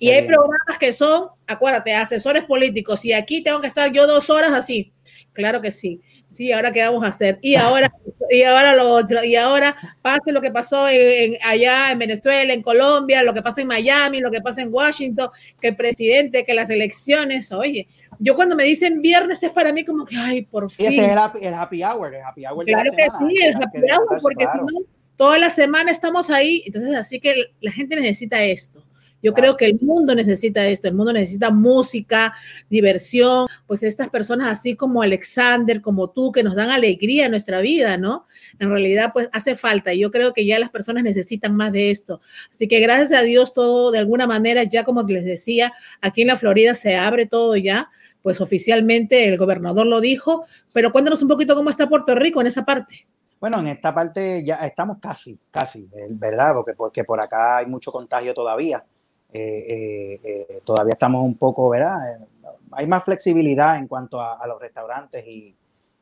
Y hay programas que son, acuérdate, asesores políticos. Y aquí tengo que estar yo dos horas así. Claro que sí sí, ahora qué vamos a hacer, y ahora, y ahora lo otro, y ahora pase lo que pasó en, en, allá en Venezuela, en Colombia, lo que pasa en Miami, lo que pasa en Washington, que el presidente, que las elecciones, oye, yo cuando me dicen viernes es para mí como que, ay, por fin. Sí, ese es el happy, el happy hour, el happy hour. Claro que semana, sí, el happy hour, porque claro. si no, toda la semana estamos ahí, entonces así que la gente necesita esto. Yo creo que el mundo necesita esto, el mundo necesita música, diversión, pues estas personas así como Alexander, como tú, que nos dan alegría en nuestra vida, ¿no? En realidad, pues hace falta y yo creo que ya las personas necesitan más de esto. Así que gracias a Dios todo, de alguna manera, ya como les decía, aquí en la Florida se abre todo ya, pues oficialmente el gobernador lo dijo, pero cuéntanos un poquito cómo está Puerto Rico en esa parte. Bueno, en esta parte ya estamos casi, casi, ¿verdad? Porque, porque por acá hay mucho contagio todavía. Eh, eh, todavía estamos un poco, ¿verdad? Hay más flexibilidad en cuanto a, los restaurantes y,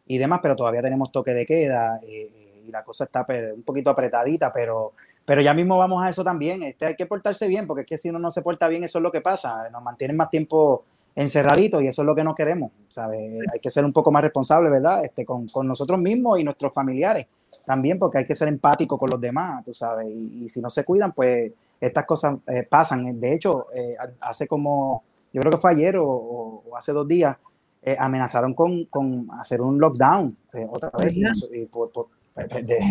y, demás, pero todavía tenemos toque de queda eh, y la cosa está un poquito apretadita, pero, pero ya mismo vamos a eso también. Este, hay que portarse bien, porque es que si uno no se porta bien, eso es lo que pasa. Nos mantienen más tiempo encerraditos y eso es lo que no queremos, ¿sabes? Hay que ser un poco más responsable, ¿verdad? Este, con, con nosotros mismos y nuestros familiares también, porque hay que ser empático con los demás, tú sabes, y, y si no se cuidan, pues estas cosas eh, pasan. De hecho, eh, hace como, yo creo que fue ayer o, o hace dos días, eh, amenazaron con, con, hacer un lockdown eh, otra vez. Y, por,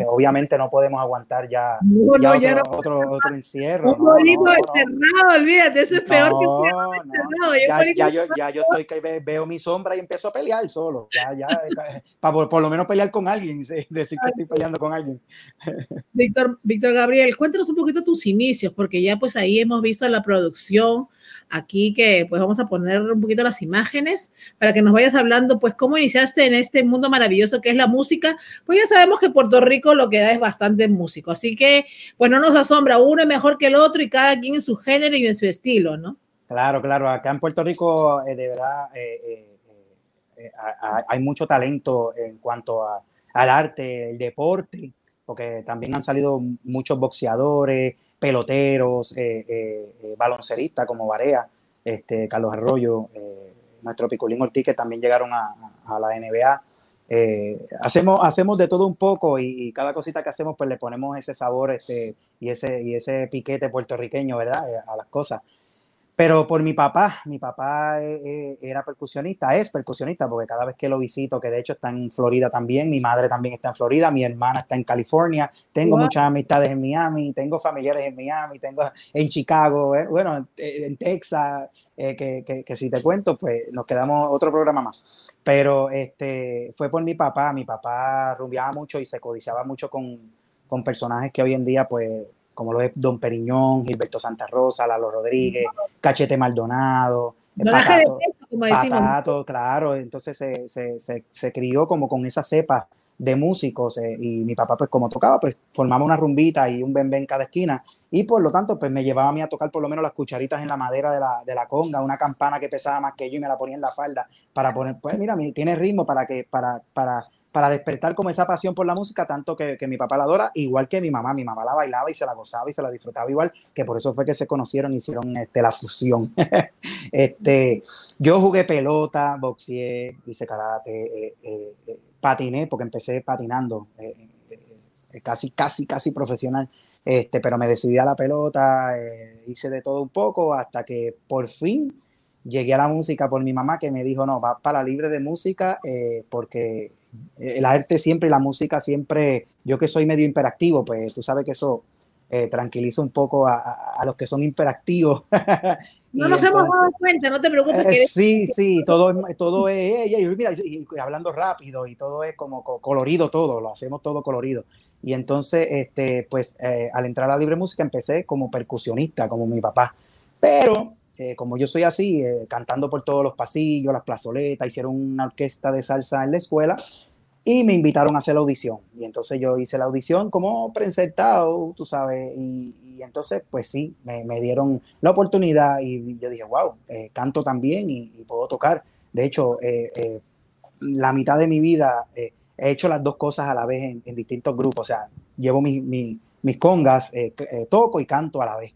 obviamente no podemos aguantar ya, no, ya, no, otro, ya no, otro, otro, encierro. Un bolito encerrado, olvídate, eso es peor que encerrado. Ya, ya, yo, ya yo estoy que veo mi sombra y empiezo a pelear solo. Ya, ya, para por, por, lo menos pelear con alguien, decir que estoy peleando con alguien. Víctor, Víctor Gabriel, cuéntanos un poquito tus inicios, porque ya pues ahí hemos visto la producción aquí que pues vamos a poner un poquito las imágenes para que nos vayas hablando pues cómo iniciaste en este mundo maravilloso que es la música. Pues ya sabemos que Puerto Rico lo que da es bastante músico, así que pues no nos asombra, uno es mejor que el otro y cada quien en su género y en su estilo, ¿no? Claro, claro, acá en Puerto Rico eh, de verdad eh, eh, eh hay mucho talento en cuanto a, al arte, el deporte, porque también han salido muchos boxeadores, peloteros, eh, eh, balonceristas como Varea, este, Carlos Arroyo, nuestro Piculín Ortiz, que también llegaron a, la NBA. hacemos, hacemos de todo un poco y, cada cosita que hacemos pues le ponemos ese sabor este, y, ese, y ese piquete puertorriqueño, ¿verdad? a las cosas. Pero por mi papá, mi papá eh, eh, era percusionista, es percusionista, porque cada vez que lo visito, que de hecho está en Florida también, mi madre también está en Florida, mi hermana está en California, tengo muchas amistades en Miami, tengo familiares en Miami, tengo en Chicago, eh, bueno, en, Texas, que, que, si te cuento, pues nos quedamos otro programa más. Pero este, fue por mi papá, mi papá rumbeaba mucho y se codiciaba mucho con, con personajes que hoy en día, pues como lo es Don Periñón, Gilberto Santa Rosa, Lalo Rodríguez, Cachete Maldonado, Patato, como Patato, claro, entonces se, se, se, se, crió como con esa cepa de músicos eh, y mi papá pues como tocaba pues formaba una rumbita y un bembé en cada esquina y por lo tanto pues me llevaba a mí a tocar por lo menos las cucharitas en la madera de la, de la conga, una campana que pesaba más que yo y me la ponía en la falda para poner, pues mira, tiene ritmo para que, para, para para despertar como esa pasión por la música, tanto que, mi papá la adora, igual que mi mamá. Mi mamá la bailaba y se la gozaba y se la disfrutaba igual, que por eso fue que se conocieron y hicieron este, la fusión. este, yo jugué pelota, boxeé, hice karate, eh, eh, eh, patiné, porque empecé patinando, casi, casi, casi profesional. Este, pero me decidí a la pelota, hice de todo un poco hasta que por fin llegué a la música por mi mamá que me dijo, no, va para libre de música porque el arte siempre y la música siempre, yo que soy medio imperactivo, pues tú sabes que eso eh, tranquiliza un poco a, los que son imperactivos. no nos hemos dado cuenta, no te preocupes. Eh, sí, sí, todo, todo es, y, mira, hablando rápido y todo es como colorido todo, lo hacemos todo colorido. Y entonces, este, pues eh, al entrar a libre música empecé como percusionista, como mi papá. Pero como yo soy así, eh, cantando por todos los pasillos, las plazoletas, hicieron una orquesta de salsa en la escuela y me invitaron a hacer la audición. Y entonces yo hice la audición como presentado, tú sabes, y, entonces pues sí, me, dieron la oportunidad y yo dije, wow, eh, canto también y, puedo tocar. De hecho, eh, la mitad de mi vida he hecho las dos cosas a la vez en, distintos grupos, o sea, llevo mis congas, toco y canto a la vez.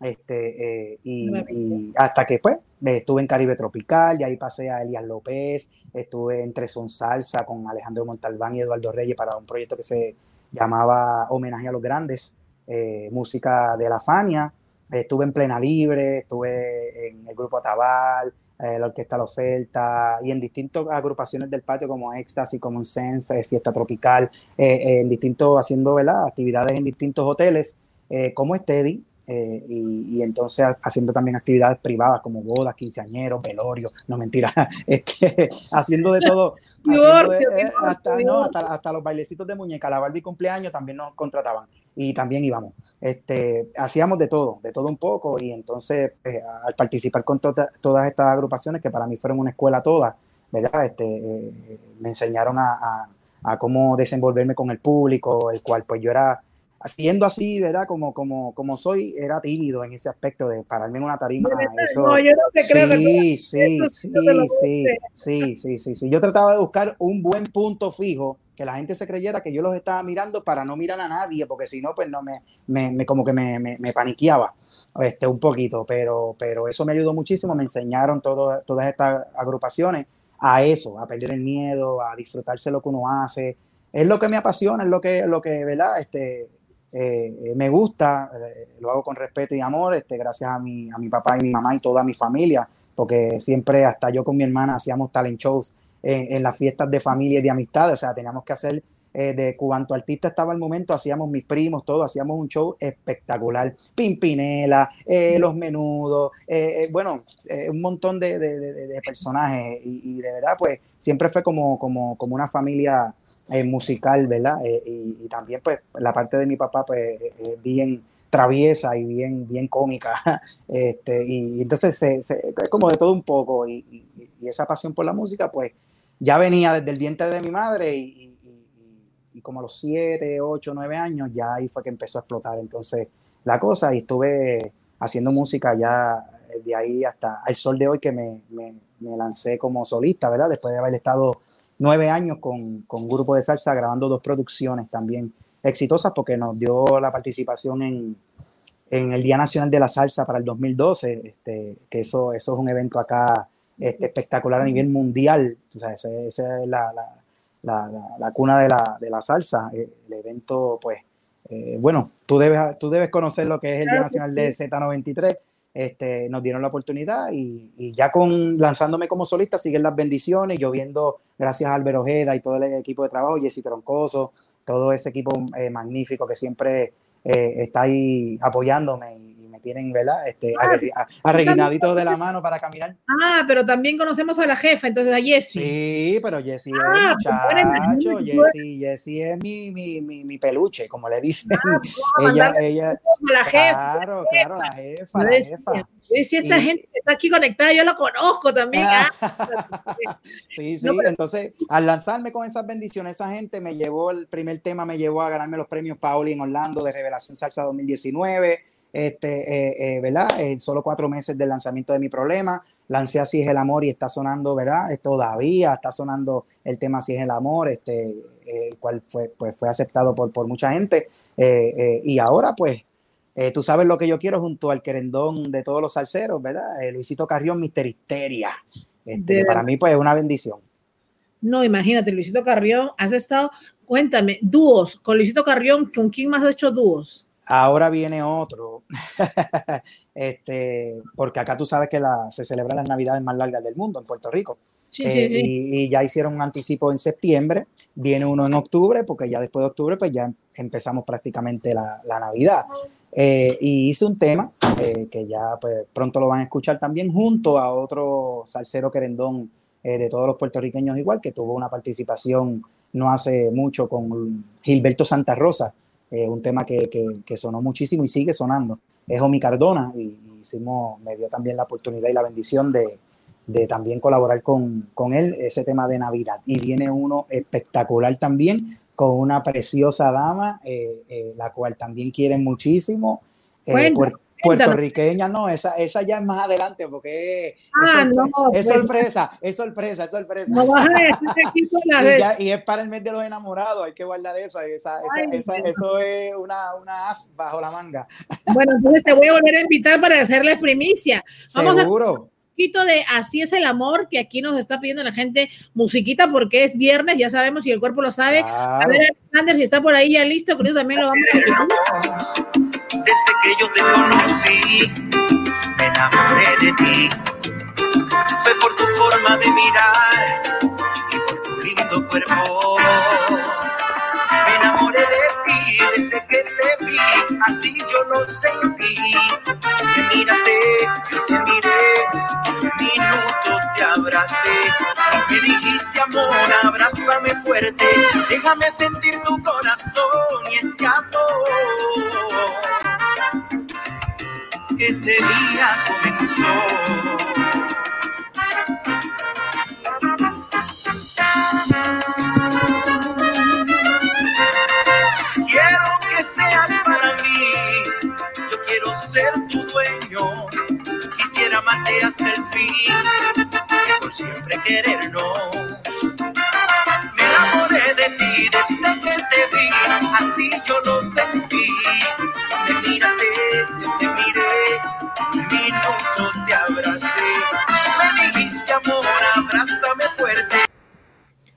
Este, eh, y, hasta que pues estuve en Caribe Tropical, y ahí pasé a Elias López, estuve en Son Salsa con Alejandro Montalbán y Eduardo Reyes para un proyecto que se llamaba Homenaje a los Grandes, eh, música de la Fania, estuve en Plena Libre, estuve en el grupo Atabal, eh, la Orquesta La Oferta y en distintas agrupaciones del patio como Éxtasis, como Sense, Fiesta Tropical, en distintos, haciendo ¿verdad? actividades en distintos hoteles. Como Steady, eh, y, entonces haciendo también actividades privadas como bodas, quinceañeros, velorio, no mentira, es que haciendo de todo, eh, hasta, los bailecitos de muñeca, la Barbie cumpleaños también nos contrataban. Y también íbamos. Este, hacíamos de todo, de todo un poco. Y entonces pues, al participar con todas estas agrupaciones que para mí fueron una escuela toda, ¿verdad? Este, eh, me enseñaron a, a cómo desenvolverme con el público, el cual pues yo era haciendo así, ¿verdad? Como, como, como soy, era tímido en ese aspecto de pararme en una tarima. Eso, no, yo no te creo. Sí, sí, sí, sí, sí, sí, sí, sí. Yo trataba de buscar un buen punto fijo, que la gente se creyera que yo los estaba mirando para no mirar a nadie, porque si no, pues no me, me, como que me, me, paniqueaba este, un poquito, pero, pero eso me ayudó muchísimo, me enseñaron todo, todas estas agrupaciones a eso, a perder el miedo, a disfrutarse lo que uno hace. Es lo que me apasiona, es lo que, lo que ¿verdad? Este, eh, me gusta, eh, lo hago con respeto y amor, este, gracias a mi, a mi papá y mi mamá y toda mi familia, porque siempre, hasta yo con mi hermana, hacíamos talent shows en, las fiestas de familia y de amistad, o sea, teníamos que hacer eh, de cuanto artista estaba el momento, hacíamos mis primos, todo, hacíamos un show espectacular. Pimpinela, Los Menudos, bueno, un montón de, de, personajes y, y, de verdad, pues siempre fue como, como, como una familia eh, musical, ¿verdad? Eh, y, también, pues, la parte de mi papá, pues, es bien traviesa y bien, bien cómica. Este, y, entonces es como de todo un poco. Y, esa pasión por la música, pues, ya venía desde el vientre de mi madre y, como a los siete, ocho, nueve años, ya ahí fue que empezó a explotar entonces la cosa y estuve haciendo música ya de ahí hasta el sol de hoy que me, me, me lancé como solista, ¿verdad? Después de haber estado nueve años con, con, un grupo de salsa grabando dos producciones también exitosas porque nos dio la participación en, en el Día Nacional de la Salsa para el 2012, este, que eso, eso es un evento acá este, espectacular a nivel mundial. O sea, esa, es la, la, la, cuna de la, de la salsa. Eh, el evento, pues, eh, bueno, tú debes, tú debes conocer lo que es el Día Nacional de Z93. Este, nos dieron la oportunidad y, y, ya con lanzándome como solista siguen las bendiciones, yo viendo, gracias a Álvaro Ojeda y todo el equipo de trabajo, Jessy Troncoso, todo ese equipo eh, magnífico que siempre eh, está ahí apoyándome y, tienen, ¿verdad? Este, ah, de la mano para caminar. Ah, pero también conocemos a la jefa, entonces a Jessie. Sí, pero Jessie es ah, pues, muchacho, Jessie, Jessie es mi, mi, mi, mi, peluche, como le dicen. Ah, ella, ella, la jefa. Claro, claro, la jefa, la jefa. Si esta gente que está aquí conectada, yo la conozco también. sí, sí, entonces al lanzarme con esas bendiciones, esa gente me llevó, el primer tema me llevó a ganarme los premios Pauli en Orlando de Revelación Salsa 2019 este, eh, eh, ¿verdad? Solo cuatro meses del lanzamiento de mi problema, lancé Así es el amor y está sonando, ¿verdad? Todavía está sonando el tema Así es el amor, este, el cual fue, pues, fue aceptado por, por mucha gente. Eh, y ahora, pues, tú sabes lo que yo quiero junto al querendón de todos los salseros, ¿verdad? Luisito Carrión, Mister Histeria. Este, para mí, pues, es una bendición. No, imagínate, Luisito Carrión, has estado, cuéntame, dúos, con Luisito Carrión, ¿con quién más has hecho dúos? Ahora viene otro, este, porque acá tú sabes que la, se celebran las navidades más largas del mundo en Puerto Rico. Sí, sí, eh, sí. Y, ya hicieron un anticipo en septiembre, viene uno en octubre, porque ya después de octubre pues ya empezamos prácticamente la, la Navidad. Eh, y hice un tema eh, que ya pues, pronto lo van a escuchar también junto a otro salsero querendón de todos los puertorriqueños igual, que tuvo una participación no hace mucho con Gilberto Santa Rosa, eh, un tema que, que, sonó muchísimo y sigue sonando. Es Omi Cardona y, hicimos, me dio también la oportunidad y la bendición de, de también colaborar con, con, él ese tema de Navidad. Y viene uno espectacular también con una preciosa dama, eh, eh, la cual también quieren muchísimo puertorriqueña, no, esa, esa ya es más adelante porque es, ah, pues. sorpresa, es sorpresa, es sorpresa. No vas a y, y, es para el mes de los enamorados, hay que guardar esa, esa, esa, eso es una, una as bajo la manga. Bueno, entonces te voy a volver a invitar para hacerles primicia. Vamos Seguro. A de Así es el amor, que aquí nos está pidiendo la gente musiquita porque es viernes, ya sabemos y el cuerpo lo sabe. A ver, Alexander, si está por ahí ya listo, con eso también lo vamos a Desde que yo te conocí, me enamoré de ti. Fue por tu forma de mirar y por tu lindo cuerpo. Desde que te vi, así yo lo sentí. Me miraste, yo te miré minuto te abracé. Me dijiste amor, abrázame fuerte, déjame sentir tu corazón y este amor. Ese día comenzó. Hasta el fin y por siempre querernos. Me enamoré de ti desde que te vi, así yo lo sentí. Me miraste, te miré, minutos te abracé. Me dijiste amor, abrázame fuerte.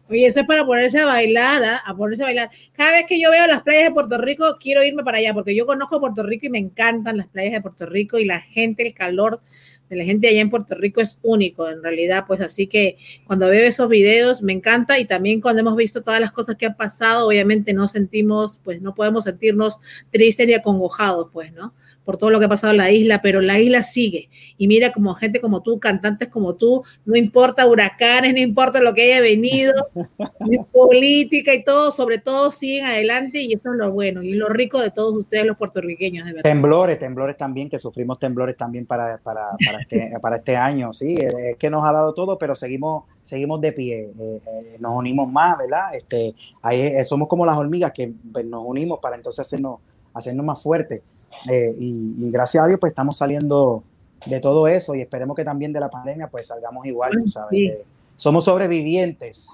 Oye, eso es para ponerse a bailar, ¿ah? a ponerse a bailar. Cada vez que yo veo las playas de Puerto Rico, quiero irme para allá, porque yo conozco Puerto Rico y me encantan las playas de Puerto Rico y la gente, el calor de la gente allá en Puerto Rico es único, en realidad, pues así que cuando veo esos videos me encanta y también cuando hemos visto todas las cosas que han pasado, obviamente no sentimos, pues no podemos sentirnos tristes ni acongojados, pues, ¿no? por todo lo que ha pasado en la isla, pero la isla sigue. Y mira, como gente como tú, cantantes como tú, no importa huracanes, no importa lo que haya venido, política y todo, sobre todo siguen adelante y eso es lo bueno y lo rico de todos ustedes los puertorriqueños, de verdad. Temblores, temblores también, que sufrimos temblores también para, para, para, este, para este año, sí, es que nos ha dado todo, pero seguimos seguimos de pie, eh, eh, nos unimos más, ¿verdad? Este, ahí, eh, somos como las hormigas que pues, nos unimos para entonces hacernos, hacernos más fuertes. Eh, y, gracias a Dios, pues estamos saliendo de todo eso y esperemos que también de la pandemia, pues salgamos igual, ¿sabes? somos sobrevivientes.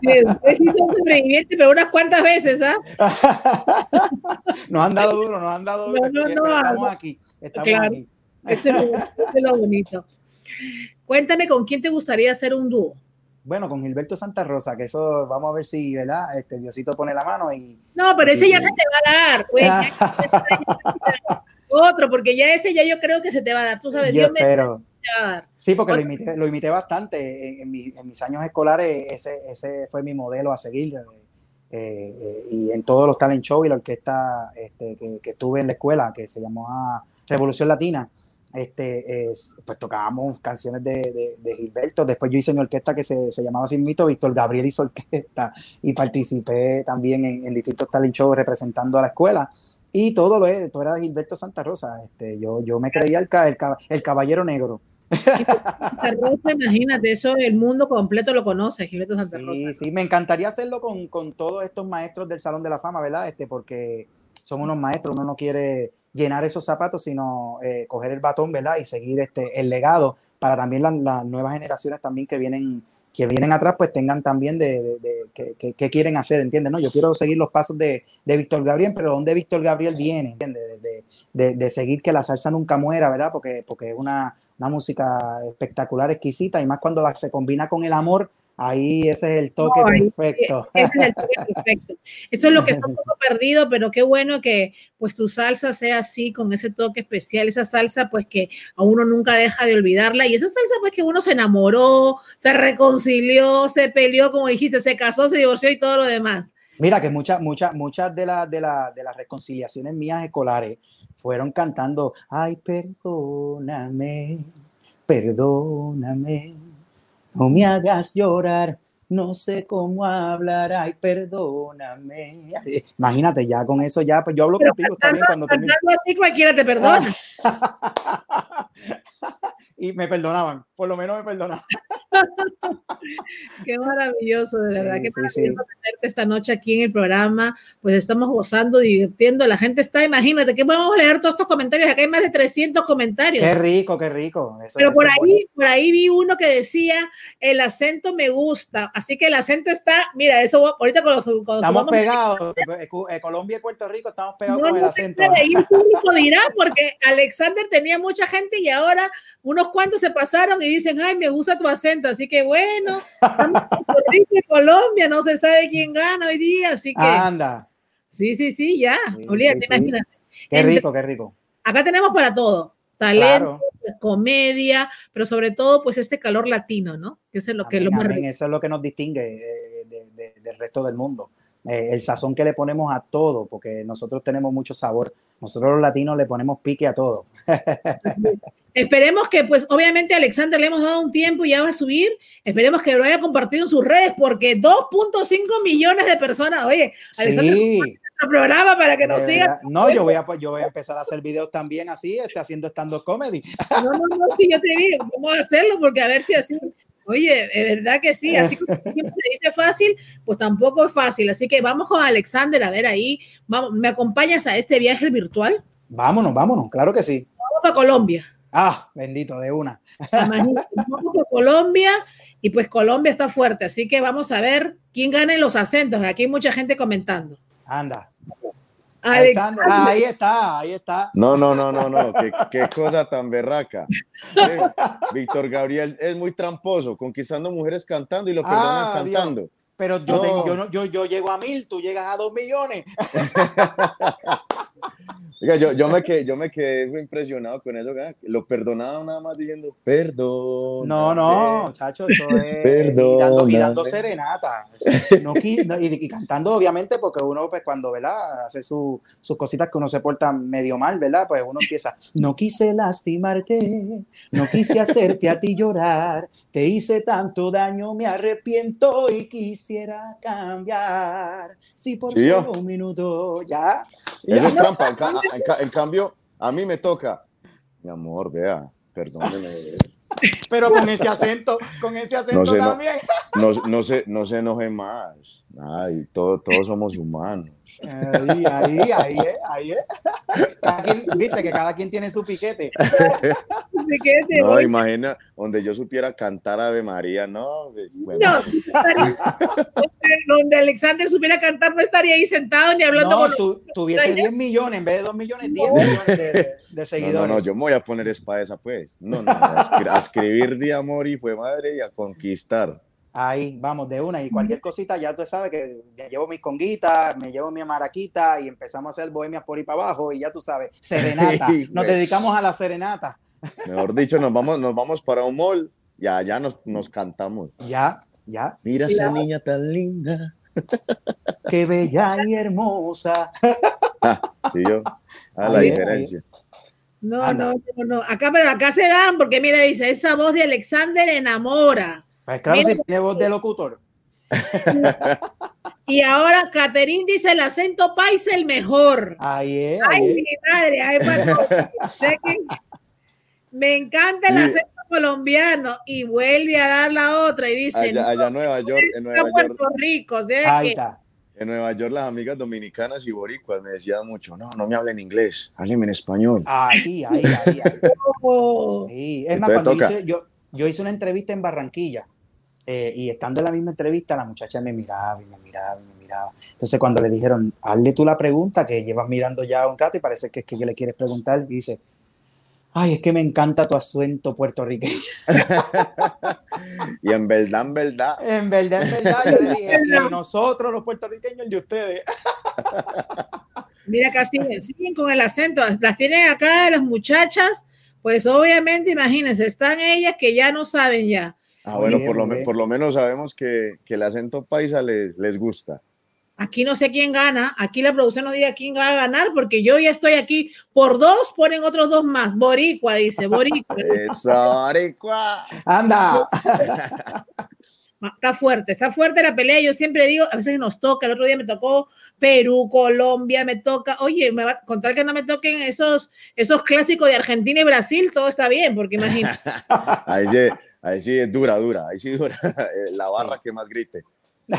Sí, sí somos sobrevivientes, pero unas cuantas veces, ¿ah? nos han dado duro, nos han dado duro. No, no, no, estamos aquí, estamos aquí. Eso es, lo, bonito. Cuéntame, ¿con quién te gustaría hacer un dúo? Bueno, con Gilberto Santa Rosa, que eso vamos a ver si, ¿verdad? Este Diosito pone la mano y. No, pero ese ya se te va a dar, pues. Otro, porque ya ese ya yo creo que se te va a dar. Tú sabes, yo espero. Sí, porque lo imité, lo imité bastante. En, mis años escolares, ese, ese fue mi modelo a seguir. Eh, eh, y en todos los talent shows y la orquesta este, que, estuve en la escuela, que se llamó Revolución Latina, este, pues tocábamos canciones de, Gilberto. Después yo hice mi orquesta que se, llamaba Sin Mito, Víctor Gabriel hizo orquesta y participé también en, distintos talent shows representando a la escuela. Y todo, lo, todo era Gilberto Santa Rosa. Este, yo, yo me creía el, el, el caballero negro. Santa Rosa, imagínate, eso el mundo completo lo conoce, Gilberto Santa Rosa. Sí, sí, me encantaría hacerlo con, con, todos estos maestros del Salón de la Fama, ¿verdad? Este, porque son unos maestros, uno no quiere llenar esos zapatos, sino eh, coger el batón, ¿verdad? Y seguir este, el legado para también las nuevas generaciones también que vienen que vienen atrás pues tengan también de, de, que, quieren hacer, ¿entiendes? No, yo quiero seguir los pasos de, Víctor Gabriel, pero ¿dónde Víctor Gabriel viene? ¿Entiendes? De, seguir que la salsa nunca muera, ¿verdad? Porque, porque es una, una música espectacular, exquisita, y más cuando la, se combina con el amor, ahí ese es el toque perfecto. Ese es el toque perfecto. Eso es lo que está un poco perdido, pero qué bueno que pues tu salsa sea así, con ese toque especial, esa salsa pues que a uno nunca deja de olvidarla, y esa salsa pues que uno se enamoró, se reconcilió, se peleó, como dijiste, se casó, se divorció y todo lo demás. Mira que muchas, muchas, muchas de, las de, de las reconciliaciones mías escolares fueron cantando, ay, perdóname, perdóname, no me hagas llorar, no sé cómo hablar, ay, perdóname. Imagínate, ya con eso ya, pues yo hablo contigo también cuando termino. así cualquiera te perdona. y me perdonaban, por lo menos me perdonaban. Qué maravilloso, de verdad, qué maravilloso tenerte esta noche aquí en el programa. Pues estamos gozando, divirtiendo, la gente está, imagínate, que a leer todos estos comentarios, acá hay más de 300 comentarios. Qué rico, qué rico. Pero por ahí, por ahí vi uno que decía, el acento me gusta, así que el acento está, mira, eso ahorita con los... estamos pegados, eh, eh, Colombia y Puerto Rico estamos pegados con el acento. Y un público dirá, porque Alexander tenía mucha gente y ahora unos cuantos se pasaron y dicen, ay, me gusta tu acento, así que bueno, y Colombia, no se sabe quién gana hoy día, así que... Anda. Sí, sí, sí, ya, olvídate, imagínate. Qué rico, qué rico. Acá tenemos para todo, talento, comedia, pero sobre todo, pues este calor latino, ¿no? Que es lo que lo más Eso es lo que nos distingue eh, del resto del mundo. Eh, el sazón que le ponemos a todo, porque nosotros tenemos mucho sabor. Nosotros los latinos le ponemos pique a todo. Esperemos que, pues, obviamente, Alexander le hemos dado un tiempo y ya va a subir. Esperemos que lo haya compartido en sus redes, porque 2.5 millones de personas. Oye, Alexander, sí. programa para que nos sigan. No, yo voy, a, yo voy a empezar a hacer videos también así, este, haciendo stand-up comedy. No, no, no, sí, yo te digo, vamos a hacerlo, porque a ver si así Oye, es verdad que sí, así como se dice fácil, pues tampoco es fácil. Así que vamos con Alexander, a ver ahí, vamos, ¿me acompañas a este viaje virtual? Vámonos, vámonos, claro que sí. Vamos para Colombia. Ah, bendito, de una. vamos Colombia y pues Colombia está fuerte, así que vamos a ver quién gana en los acentos. Aquí hay mucha gente comentando. Anda. Alexander. ahí está, ahí está. No, no, no, no, no. Qué, cosa tan berraca. Víctor Gabriel es muy tramposo, conquistando mujeres cantando y lo perdonan ah, cantando. Pero yo, yo, yo, yo llego a mil, tú llegas a dos millones. yo, yo, me quedé, yo me quedé impresionado con eso, lo perdonaba nada más diciendo perdón. No, no, chacho, eso es. Perdón. Y dando, serenata. y, cantando, obviamente, porque uno, pues, cuando, ¿verdad? Hace sus cositas que uno se porta medio mal, ¿verdad? Pues uno empieza, no quise lastimarte, no quise hacerte a ti llorar, te hice tanto daño, me arrepiento y quisiera cambiar. Si por solo un minuto, ya. Es trampa. En, cambio, a mí me toca. Mi amor, vea, perdóneme. Pero con ese acento, con ese acento también. No, no, se, no se enoje más. Ay, todos somos humanos. Ahí, ahí, ahí, ahí, Viste que cada quien tiene su piquete. no, imagina donde yo supiera cantar Ave María, no. Bueno. No, donde Alexander supiera cantar, no estaría ahí sentado ni hablando no, con tu, tuviese 10 millones en vez de 2 millones, 10 millones de, seguidores. No, no, yo me voy a poner esa pues. No, no, a escribir de amor y fue madre y a conquistar. Ahí, vamos, de una. Y cualquier cosita, ya tú sabes que me llevo mis conguitas, me llevo mi maraquita y empezamos a hacer bohemias por ahí para abajo. Y ya tú sabes, serenata. Nos dedicamos a la serenata. Mejor dicho, nos vamos, nos vamos para un mall y allá nos, nos cantamos. Ya, ya. Mira esa niña tan linda. Qué bella y hermosa. Ah, sí, yo. A la diferencia. No, no, no, no. Acá, pero acá se dan, porque mira, dice, esa voz de Alexander enamora. Pues claro, si tiene voz de locutor. y ahora Caterín dice el acento paisa el mejor. Ahí es. Ay, mi madre, ay, bueno, me encanta el acento colombiano y vuelve a dar la otra y dice allá, en Nueva York, en Nueva Puerto Rico, Ahí está. En Nueva York las amigas dominicanas y boricuas me decían mucho, no, no me hablen inglés, hábleme en español. Ahí, ahí, ahí. ahí. Oh. Es más, cuando hice, yo, yo hice una entrevista en Barranquilla eh, y estando en la misma entrevista, la muchacha me miraba y me miraba y me miraba. Entonces, cuando le dijeron, hazle tú la pregunta que llevas mirando ya un rato y parece que es que le quieres preguntar, y dice, ay, es que me encanta tu acento puertorriqueño. y en verdad, en verdad. En verdad, en verdad, yo le dije, nosotros los puertorriqueños, y ustedes. Mira, siguen, siguen con el acento, las tienen acá las muchachas, pues obviamente, imagínense, están ellas que ya no saben ya Ah, bueno, por, lo, por lo menos sabemos que, que el acento paisa les, les, gusta. Aquí no sé quién gana, aquí la producción no diga quién va a ganar, porque yo ya estoy aquí por dos, ponen otros dos más. Boricua, dice, Boricua. Eso, Boricua. Anda. Está fuerte, está fuerte la pelea. Yo siempre digo, a veces nos toca. El otro día me tocó Perú, Colombia, me toca. Oye, me va a contar que no me toquen esos, esos clásicos de Argentina y Brasil, todo está bien, porque imagínate. Ahí Ahí sí es dura, dura, ahí sí dura. Eh, la barra que más grite. La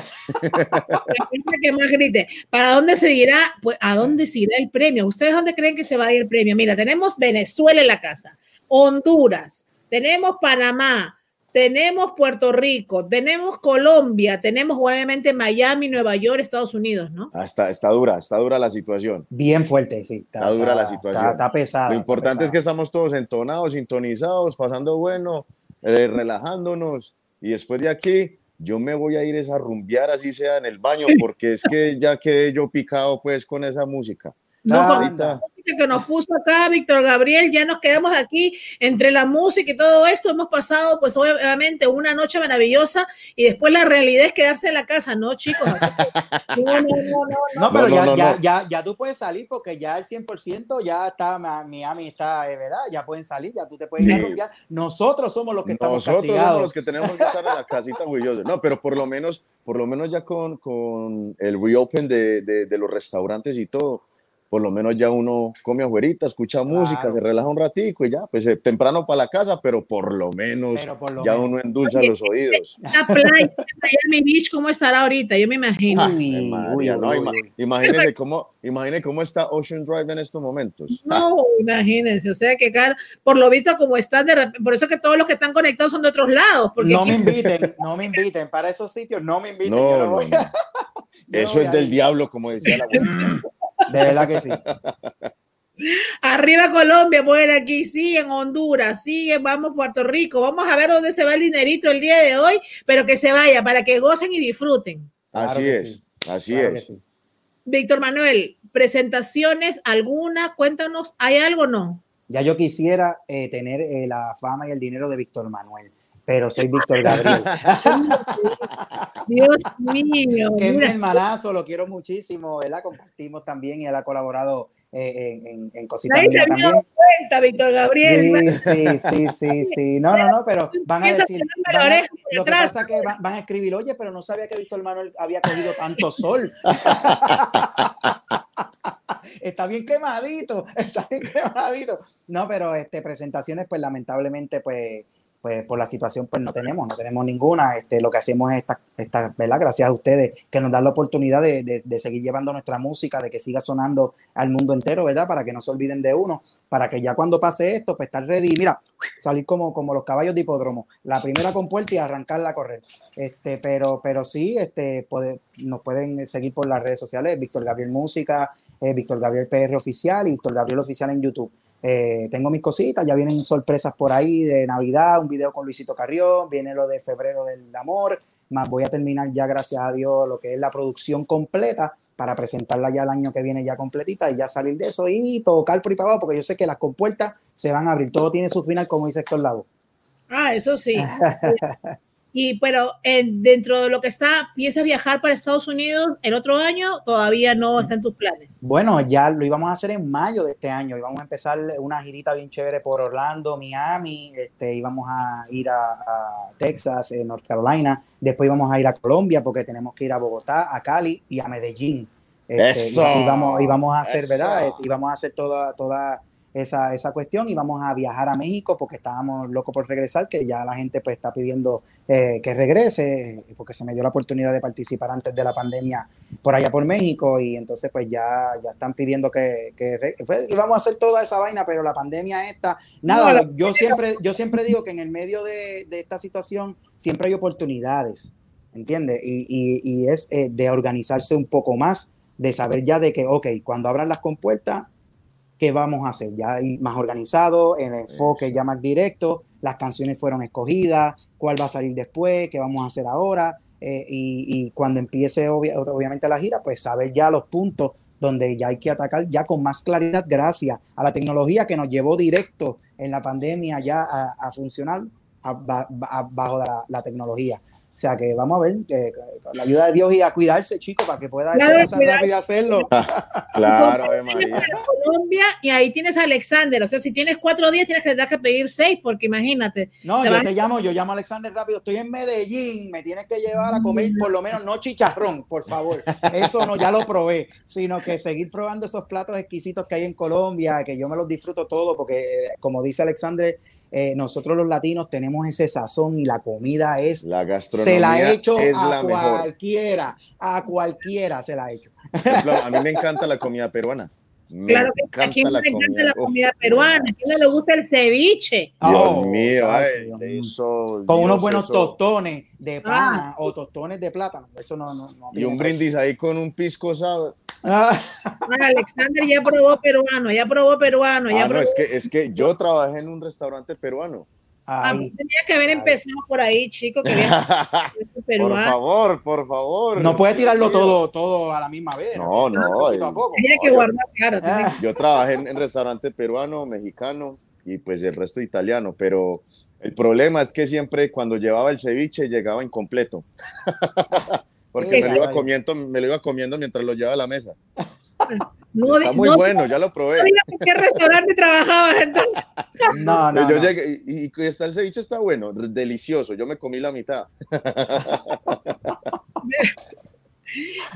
que más grite. ¿Para dónde se irá? Pues, ¿a dónde se irá el premio? ¿Ustedes dónde creen que se va a ir el premio? Mira, tenemos Venezuela en la casa, Honduras, tenemos Panamá, tenemos Puerto Rico, tenemos Colombia, tenemos obviamente Miami, Nueva York, Estados Unidos, ¿no? Ah, está, está dura, está dura la situación. Bien fuerte, sí. Está, dura la situación. Está, pesada. Lo importante es que estamos todos entonados, sintonizados, pasando bueno eh, relajándonos. Y después de aquí, yo me voy a ir a rumbear, así sea en el baño, porque es que ya quedé yo picado pues con esa música. No, que nos puso acá Víctor Gabriel, ya nos quedamos aquí entre la música y todo esto, hemos pasado pues obviamente una noche maravillosa y después la realidad es quedarse en la casa, ¿no, chicos? No, no, no, no, pero ya, ya, ya, ya, tú puedes salir porque ya el 100% ya está, Miami está, eh, ¿verdad? Ya pueden salir, ya tú te puedes ir a rumbear. Nosotros somos los que estamos Nosotros somos los que tenemos que estar en la casita orgullosos. No, pero por lo menos, por lo menos ya con, con el reopen de, de, de los restaurantes y todo, por lo menos ya uno come afuera, escucha música, se relaja un ratico y ya, pues eh, temprano para la casa, pero por lo menos ya uno endulza los oídos. La playa Miami Beach, ¿cómo estará ahorita? Yo me imagino. imagínense, cómo, imagínense cómo está Ocean Drive en estos momentos. No, imagínense, o sea que por lo visto como están, de, por eso que todos los que están conectados son de otros lados. Porque no me inviten, no me inviten, para esos sitios no me inviten. eso es del diablo, como decía la abuela. De verdad que sí. Arriba Colombia, bueno, aquí sigue en Honduras, sigue, vamos Puerto Rico, vamos a ver dónde se va el dinerito el día de hoy, pero que se vaya para que gocen y disfruten. Así es, así es. Víctor Manuel, presentaciones alguna, cuéntanos, ¿hay algo o no? Ya yo quisiera eh, tener eh, la fama y el dinero de Víctor Manuel pero soy Víctor Gabriel. Dios mío. Que es mi hermanazo, lo quiero muchísimo, ¿verdad? Compartimos también y él ha colaborado eh, en, en, cositas. Ahí se también. cuenta, Víctor Gabriel. Sí, sí, sí, sí, sí. No, no, no, pero van a decir. lo que pasa es que van, van, a escribir, oye, pero no sabía que Víctor Manuel había cogido tanto sol. está bien quemadito, está bien quemadito. No, pero este, presentaciones, pues lamentablemente, pues pues por la situación pues no tenemos, no tenemos ninguna. Este, lo que hacemos es esta, esta ¿verdad? Gracias a ustedes que nos dan la oportunidad de, de, seguir llevando nuestra música, de que siga sonando al mundo entero, ¿verdad? Para que no se olviden de uno, para que ya cuando pase esto, pues estar ready, mira, salir como, como los caballos de hipódromo, la primera compuerta y arrancarla a correr. Este, pero, pero sí, este, nos pueden seguir por las redes sociales, Víctor Gabriel Música, eh, Víctor Gabriel PR Oficial y Víctor Gabriel Oficial en YouTube. Eh, tengo mis cositas, ya vienen sorpresas por ahí de Navidad, un video con Luisito Carrión, viene lo de febrero del amor, más voy a terminar ya, gracias a Dios, lo que es la producción completa para presentarla ya el año que viene ya completita y ya salir de eso y tocar por ahí para abajo, porque yo sé que las compuertas se van a abrir, todo tiene su final, como dice Héctor Lago. Ah, eso sí. Y pero dentro de lo que está, ¿piensas viajar para Estados Unidos el otro año? Todavía no está en tus planes. Bueno, ya lo íbamos a hacer en mayo de este año. Íbamos a empezar una girita bien chévere por Orlando, Miami. Este, íbamos a ir a, Texas, eh, North Carolina. Después íbamos a ir a Colombia porque tenemos que ir a Bogotá, a Cali y a Medellín. Este, eso, y, vamos, a hacer, ¿verdad? Y vamos a hacer toda, toda esa, esa cuestión y vamos a viajar a México porque estábamos locos por regresar, que ya la gente pues está pidiendo eh, que regrese, porque se me dio la oportunidad de participar antes de la pandemia por allá por México y entonces pues ya, ya están pidiendo que, que íbamos a hacer toda esa vaina, pero la pandemia esta, nada, yo siempre, yo siempre digo que en el medio de, esta situación siempre hay oportunidades, ¿entiendes? Y, y, y es eh, de organizarse un poco más, de saber ya de que, ok, cuando abran las compuertas, qué vamos a hacer, ya más organizado, el enfoque ya más directo, las canciones fueron escogidas, cuál va a salir después, qué vamos a hacer ahora, eh, y, cuando empiece obviamente la gira, pues saber ya los puntos donde ya hay que atacar ya con más claridad gracias a la tecnología que nos llevó directo en la pandemia ya a, funcionar bajo la, tecnología. O sea que vamos a ver, con la ayuda de Dios y a cuidarse, chicos, para que pueda claro, rápido hacerlo. claro, María. Colombia y ahí tienes a Alexander. O sea, si tienes cuatro días, tienes que tener que pedir seis, porque imagínate. No, yo te llamo, yo llamo a Alexander rápido. Estoy en Medellín, me tienes que llevar a comer por lo menos no chicharrón, por favor. Eso no, ya lo probé, sino que seguir probando esos platos exquisitos que hay en Colombia, que yo me los disfruto todo, porque como dice Alexander, eh, nosotros los latinos tenemos ese sazón y la comida es, la gastronomía se la he hecho a cualquiera, a cualquiera se la ha hecho. a mí me encanta la comida peruana. claro que a quién le encanta la comida peruana, a quién no le gusta el ceviche. Dios oh, mío, con unos buenos tostones de ah. pana o tostones de plátano, eso no, no, no Y un brindis ahí con un pisco sour. Ah. Alexander ya probó peruano, ya probó peruano. Ya ah, No, es, que, es que yo trabajé en un restaurante peruano. Ah, tenía que haber empezado por ahí, chico. por favor, por favor. No puede tirarlo todo, todo a la misma vez. No, no. Tiene que guardar, claro. Yo trabajé en, en restaurante peruano, mexicano y pues el resto italiano, pero el problema es que siempre cuando llevaba el ceviche llegaba incompleto. Porque me lo, iba comiendo, me lo iba comiendo mientras lo llevaba a la mesa. No, Está muy bueno, ya lo probé. ¿En qué restaurante trabajabas entonces? No, no. Yo Llegué, y, y, está el ceviche está bueno, delicioso. Yo me comí la mitad.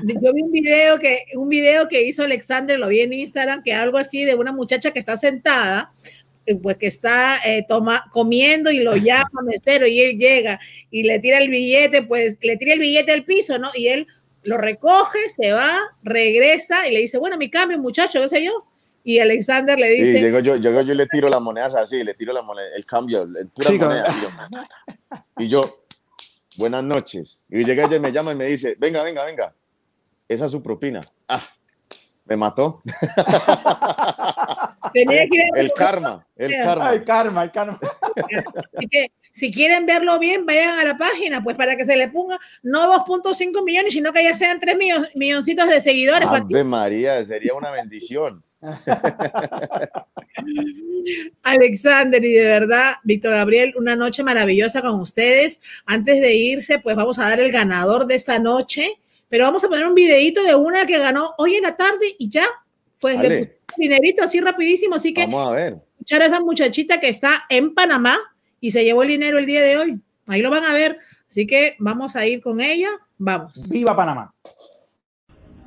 Yo vi un video que un video que hizo Alexander, lo vi en Instagram, que algo así de una muchacha que está sentada pues que está eh, toma, comiendo y lo llama mesero y él llega y le tira el billete, pues le tira el billete al piso, ¿no? Y él lo recoge, se va, regresa y le dice, bueno, mi cambio, muchacho, qué sé yo. Y Alexander le dice... Sí, llego yo, llego yo le tiro las monedas así, le tiro la moneda, el cambio, el pura moneda. Y yo, buenas noches. Y llega ella y me llama y me dice, venga, venga, venga, esa es su propina. Ah, me mató. el karma, el karma. El karma, el karma. Así que si quieren verlo bien, vayan a la página, pues para que se le ponga no 2.5 millones, sino que ya sean 3 milloncitos de seguidores. De María, sería una bendición. Alexander, y de verdad, Víctor Gabriel, una noche maravillosa con ustedes. Antes de irse, pues vamos a dar el ganador de esta noche, pero vamos a poner un videito de una que ganó hoy en la tarde y ya, pues dinerito así rapidísimo, así que vamos a ver. Escuchar a esa muchachita que está en Panamá y se llevó el dinero el día de hoy. Ahí lo van a ver. Así que vamos a ir con ella. Vamos. Viva Panamá.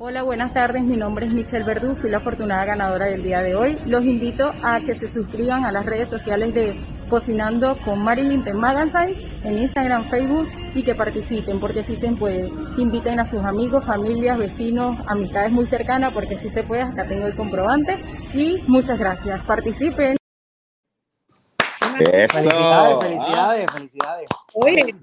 Hola, buenas tardes. Mi nombre es Michelle Verdú, fui la afortunada ganadora del día de hoy. Los invito a que se suscriban a las redes sociales de Cocinando con Marilyn de Magazine en Instagram, Facebook y que participen porque sí se puede. Inviten a sus amigos, familias, vecinos, amistades muy cercanas porque sí se puede. Acá tengo el comprobante y muchas gracias. Participen. Felicidades, felicidades, felicidades. Oye,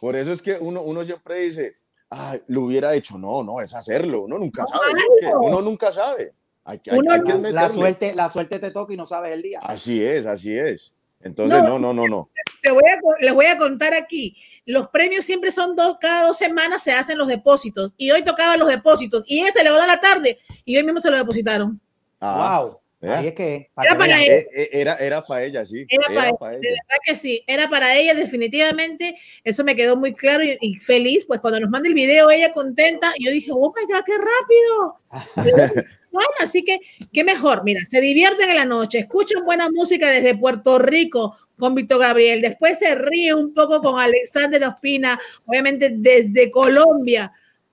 Por eso es que uno, uno siempre dice, ah, lo hubiera hecho. No, no, es hacerlo. Uno nunca No, sabe. Uno nunca sabe. Hay, hay- Uno hay no- que La, suerte, la suerte te toca y no sabes el día. Así es, así es. Entonces, No. no, no, no, te voy a, les voy a contar aquí. Los premios siempre son dos, cada dos semanas se hacen los depósitos. Y hoy tocaban los depósitos. Y ella se le va a la tarde. Y hoy mismo se lo depositaron. Ah, wow. Ahí es que. Era que para ella. Eh, eh, Era, era para ella, sí. Era Era para para De ella. verdad que sí, era para ella definitivamente, eso me quedó muy claro y, y feliz, pues cuando nos manda el video ella contenta, y yo dije, oh my God, qué rápido. Bueno, así que, qué mejor, mira, se divierten en la noche, escuchan buena música desde Puerto Rico con Víctor Gabriel, después se ríe un poco con Alexander Ospina, obviamente desde Colombia,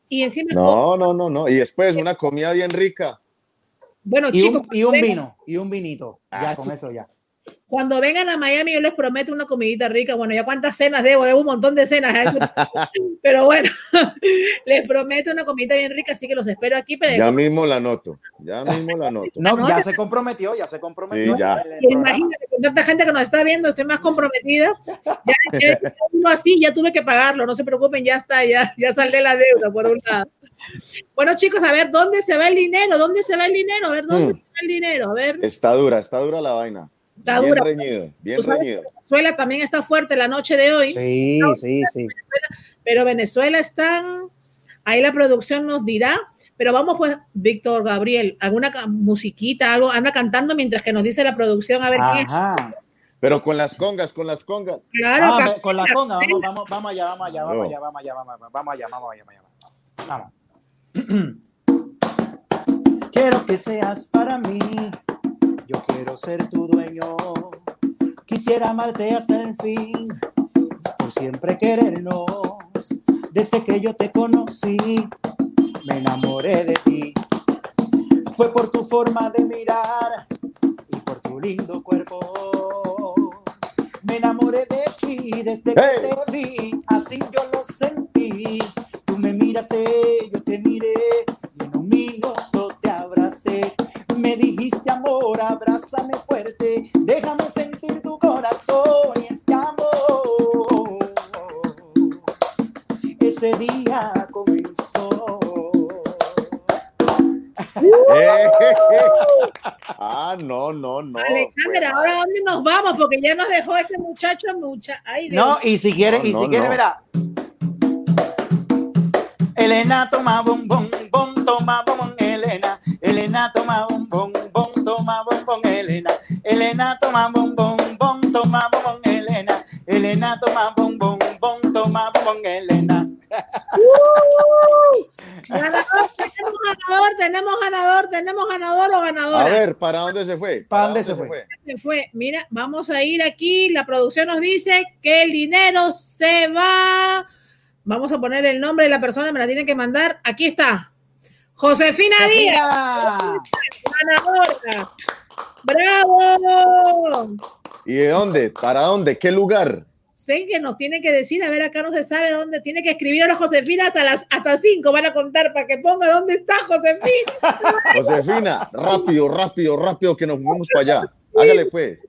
y encima, No, no, no, no. Y después una comida bien rica. Bueno Y chicos, un, y un vino, y un vinito. Ya, Ah. con eso ya. Cuando vengan a Miami, yo les prometo una comidita rica. Bueno, ya cuántas cenas debo, debo un montón de cenas. ¿eh? Pero bueno, les prometo una comidita bien rica, así que los espero aquí. Pero Ya mismo la noto. Ya mismo la noto. No, ya se comprometió, ya se comprometió. Sí, ya. imagínate, con tanta gente que nos está viendo, estoy más comprometida. Ya, ya, uno así, ya tuve que pagarlo, no se preocupen, ya está, ya, ya saldé la deuda por un lado. Bueno, chicos, a ver, ¿dónde se va el dinero? ¿Dónde se va el dinero? A ver, ¿dónde Hmm. se va el dinero? A ver, Está dura, está dura la vaina. Está bien dura. reñido, bien reñido. Venezuela también está fuerte la noche de hoy. Sí, sí, sí. pero Venezuela están, ahí la producción nos dirá, pero vamos pues, Víctor Gabriel, alguna musiquita, algo, anda cantando mientras que nos dice la producción, a ver quién es. Ajá. Pero con las congas, con las congas. Claro, Ah, con la conga, vamos, vamos, vamos allá, vamos allá, vamos No. allá, vamos allá, vamos allá, vamos allá, vamos allá, vamos allá. Vamos. Quiero que seas para mí, yo quiero ser tu dueño. Quisiera amarte hasta el fin, por siempre querernos. Desde que yo te conocí, me enamoré de ti. Fue por tu forma de mirar y por tu lindo cuerpo. Me enamoré de ti desde que ¡Hey! te vi, así yo lo sentí. Tú me miraste, yo te miré abrázame fuerte, déjame sentir tu corazón y este amor. Ese día comenzó. Ah, no, no, no. Alexander, Pues, ahora dónde nos vamos, porque ya nos dejó este muchacho mucha. Ay, Dios. No, y si quiere, No, y no, si quiere, no. verá. Elena toma bombón, bom, toma bombón, Elena. Elena toma bombón, Elena. Elena toma bombón, bom, toma bombón, Elena. Elena toma bombón, bom, toma bombón, Elena. Ganador, tenemos ganador, tenemos ganador, tenemos ganador o A ganadora. ver, ¿para dónde se fue? ¿Para dónde se fue? Se fue. Mira, vamos a ir aquí. La producción nos dice que el dinero se va. Vamos a poner el nombre de la persona, me la tienen que mandar. Aquí está. Josefina Díaz, Mira, ganadora. ¡Bravo! ¿Y de dónde? ¿Para dónde? ¿Qué lugar? Sé que nos tiene que decir, a ver, acá no se sabe dónde, tiene que escribir ahora Josefina hasta las hasta cinco, van a contar para que ponga dónde está Josefina. Josefina, rápido, rápido, rápido, que nos fuimos para allá. Hágale pues.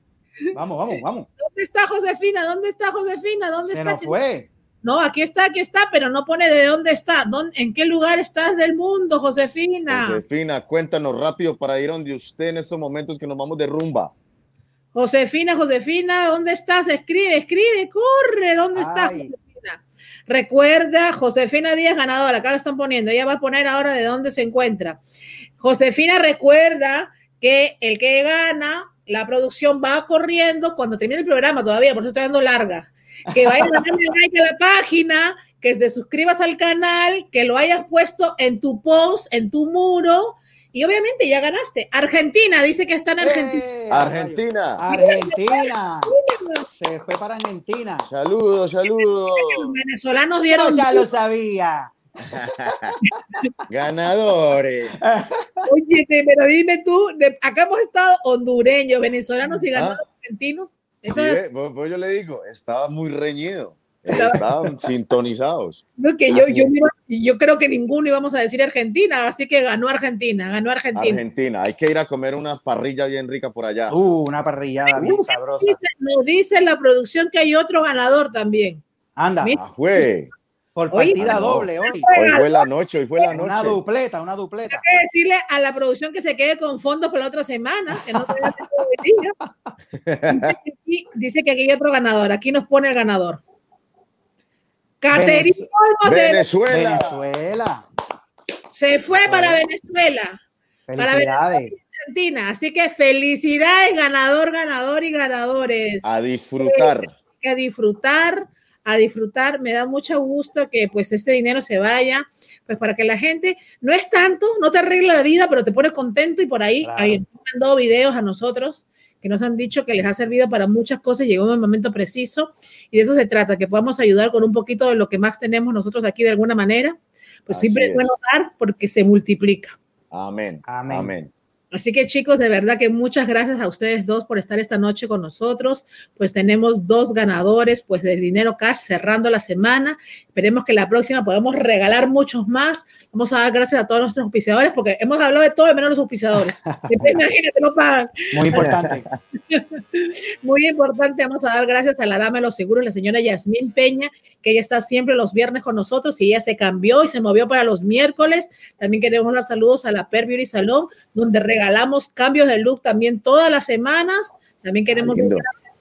Vamos, vamos, vamos. ¿Dónde está Josefina? ¿Dónde está Josefina? ¿Dónde Se está? nos fue. No, aquí está, aquí está, pero no pone de dónde está. ¿Dónde, ¿En qué lugar estás del mundo, Josefina? Josefina, cuéntanos rápido para ir donde usted en estos momentos que nos vamos de rumba. Josefina, Josefina, ¿dónde estás? Escribe, escribe, corre, ¿dónde estás? Josefina? Recuerda, Josefina Díaz ganadora, acá lo están poniendo, ella va a poner ahora de dónde se encuentra. Josefina recuerda que el que gana, la producción va corriendo cuando termine el programa todavía, por eso estoy dando larga. Que vaya a darle like a la página, que te suscribas al canal, que lo hayas puesto en tu post, en tu muro. Y obviamente ya ganaste. Argentina, dice que está en Argentina. Eh, Argentina. Argentina. Se fue para Argentina. Saludos, saludos. Los venezolanos Yo dieron ya lo sabía. Ganadores. Oye, pero dime tú, acá hemos estado hondureños, venezolanos y ganadores ¿Ah? argentinos. Sí, pues, pues yo le digo, estaba muy reñido. Estaban sintonizados. No, que yo, yo, yo, creo que ninguno íbamos a decir Argentina, así que ganó Argentina, ganó Argentina. Argentina, hay que ir a comer una parrilla bien rica por allá. Uh, una parrillada bien sabrosa. Dice, nos dice la producción que hay otro ganador también. Anda. Ah. Por partida doble hoy. Hoy fue la noche, hoy fue la noche. Una dupleta, una dupleta. Hay que decirle a la producción que se quede con fondos por la otra semana, que no dice, dice que aquí hay otro ganador. Aquí nos pone el ganador. Caterina Venezuela. Venezuela. Se fue para Venezuela. Para Argentina. Así que felicidades, ganador, ganador y ganadores. A disfrutar. A disfrutar, a disfrutar. Me da mucho gusto que pues este dinero se vaya, pues para que la gente, no es tanto, no te arregla la vida, pero te pone contento y por ahí, claro. ahí mandado videos a nosotros que nos han dicho que les ha servido para muchas cosas, llegó en el momento preciso y de eso se trata, que podamos ayudar con un poquito de lo que más tenemos nosotros aquí de alguna manera, pues Así siempre es bueno dar porque se multiplica. Amén. Amén. Amén. Así que chicos, de verdad que muchas gracias a ustedes dos por estar esta noche con nosotros. Pues tenemos dos ganadores, pues del dinero cash cerrando la semana. Esperemos que la próxima podamos regalar muchos más. Vamos a dar gracias a todos nuestros auspiciadores porque hemos hablado de todo menos los auspiciadores. Imagínate, no pagan. Muy importante. Muy importante. Vamos a dar gracias a la dama de los seguros, la señora Yasmín Peña, que ella está siempre los viernes con nosotros y ella se cambió y se movió para los miércoles. También queremos dar saludos a la Per Beauty Salón, donde regalamos cambios de look también todas las semanas. También queremos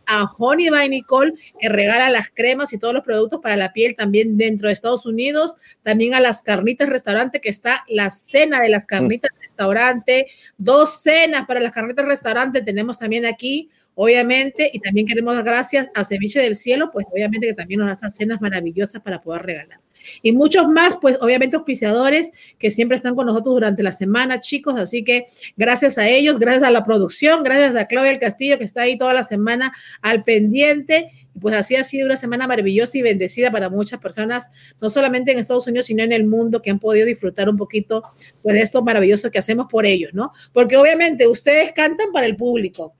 a Honey by Nicole, que regala las cremas y todos los productos para la piel también dentro de Estados Unidos. También a las carnitas restaurante, que está la cena de las carnitas mm. restaurante. Dos cenas para las carnitas restaurante tenemos también aquí obviamente, y también queremos dar gracias a Ceviche del Cielo, pues obviamente que también nos da esas cenas maravillosas para poder regalar. Y muchos más, pues obviamente auspiciadores que siempre están con nosotros durante la semana, chicos, así que gracias a ellos, gracias a la producción, gracias a Claudia del Castillo que está ahí toda la semana al pendiente. Y pues así ha sido una semana maravillosa y bendecida para muchas personas, no solamente en Estados Unidos, sino en el mundo, que han podido disfrutar un poquito pues, de esto maravilloso que hacemos por ellos, ¿no? Porque obviamente ustedes cantan para el público.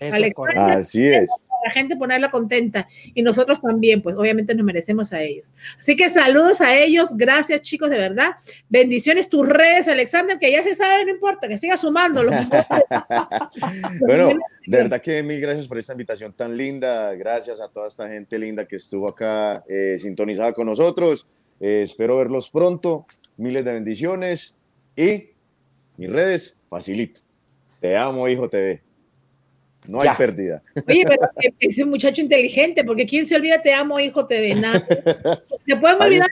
Así es la gente ponerla contenta y nosotros también, pues obviamente nos merecemos a ellos. Así que saludos a ellos, gracias chicos, de verdad. Bendiciones tus redes, Alexander, que ya se sabe, no importa, que siga sumando. bueno, de verdad que mil gracias por esta invitación tan linda, gracias a toda esta gente linda que estuvo acá eh, sintonizada con nosotros. Eh, espero verlos pronto, miles de bendiciones y mis redes, facilito. Te amo, hijo TV. No hay pérdida. Oye, pero ese muchacho inteligente, porque ¿quién se olvida te amo, hijo, te ve nada? Se pueden olvidar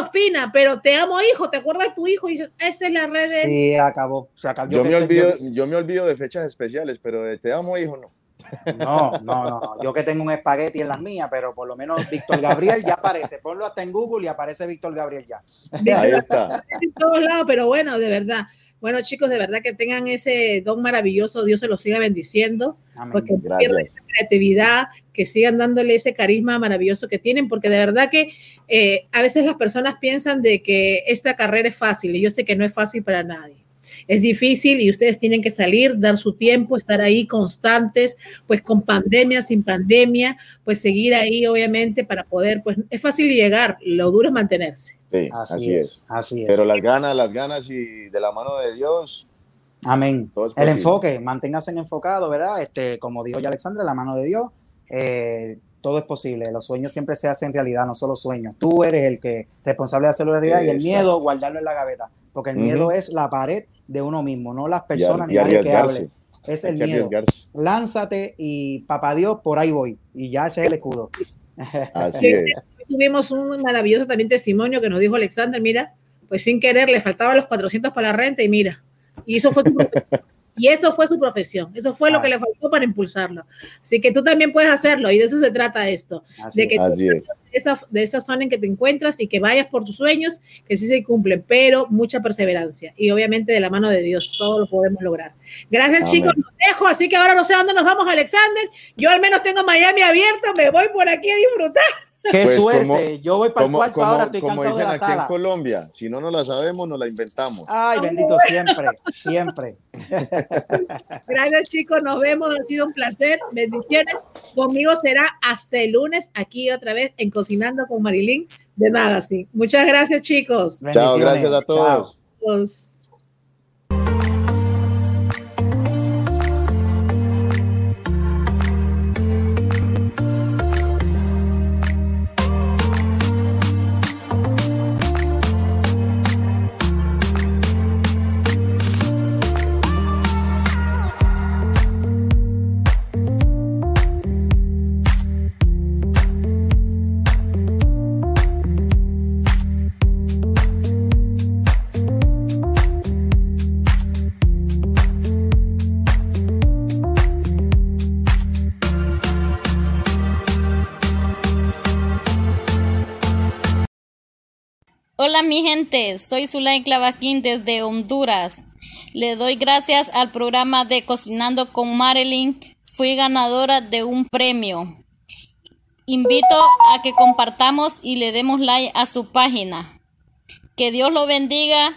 Ospina, pero te amo, hijo, ¿te acuerdas de tu hijo? Y dices, esa es la red de... Sí, acabó. Se acabó. Yo, yo, me olvido, yo... yo me olvido de fechas especiales, pero de te amo, hijo, no. No, no, no. Yo que tengo un espagueti en las mías, pero por lo menos Víctor Gabriel ya aparece. Ponlo hasta en Google y aparece Víctor Gabriel ya. Ahí está. En todos lados, pero bueno, de verdad. Bueno, chicos, de verdad que tengan ese don maravilloso, Dios se los siga bendiciendo, Amén. porque pierdan esa creatividad, que sigan dándole ese carisma maravilloso que tienen, porque de verdad que eh, a veces las personas piensan de que esta carrera es fácil, y yo sé que no es fácil para nadie. Es difícil y ustedes tienen que salir, dar su tiempo, estar ahí constantes, pues con pandemia, sin pandemia, pues seguir ahí obviamente para poder, pues es fácil llegar, lo duro es mantenerse. Sí, así, así es, es, Así es. Pero las ganas, las ganas y de la mano de Dios. Amén. El enfoque, manténgase enfocado, ¿verdad? Este, como dijo ya Alexandra, la mano de Dios. Eh, todo es posible. Los sueños siempre se hacen realidad, no solo sueños. Tú eres el que es responsable de hacerlo realidad Exacto. y el miedo, guardarlo en la gaveta. Porque el miedo uh -huh. es la pared de uno mismo, no las personas y, ni nadie que hable. Es el miedo. Lánzate y papá Dios, por ahí voy. Y ya ese es el escudo. Así es. Tuvimos un maravilloso también testimonio que nos dijo Alexander, mira, pues sin querer le faltaban los 400 para la renta y mira, y eso fue tu profesión. Y eso fue su profesión, eso fue lo que le faltó para impulsarlo. Así que tú también puedes hacerlo y de eso se trata esto, Así de que Así de esa, de esa zona en que te encuentras y que vayas por tus sueños, que sí se cumplen, pero mucha perseverancia y obviamente de la mano de Dios todo lo podemos lograr. Gracias Amén. chicos, los dejo, así que ahora no sé dónde nos vamos Alexander, yo al menos tengo Miami abierto, me voy por aquí a disfrutar. Qué Pues suerte. como- Yo voy para el Como, cuarto como- ahora, estoy como cansado de dicen la aquí en. Colombia, si no nos la sabemos, nos la inventamos. Ay, bendito, siempre, siempre. Gracias, chicos. Nos vemos. Ha sido un placer. Bendiciones. Conmigo será hasta el lunes aquí otra vez en Cocinando con Marilyn de Magazine. Muchas gracias, chicos. Chao, gracias a todos. Hola mi gente, soy Zulay Clavaquín desde Honduras. Le doy gracias al programa de Cocinando con Marilyn. Fui ganadora de un premio. Invito a que compartamos y le demos like a su página. Que Dios lo bendiga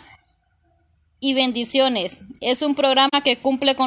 y bendiciones. Es un programa que cumple con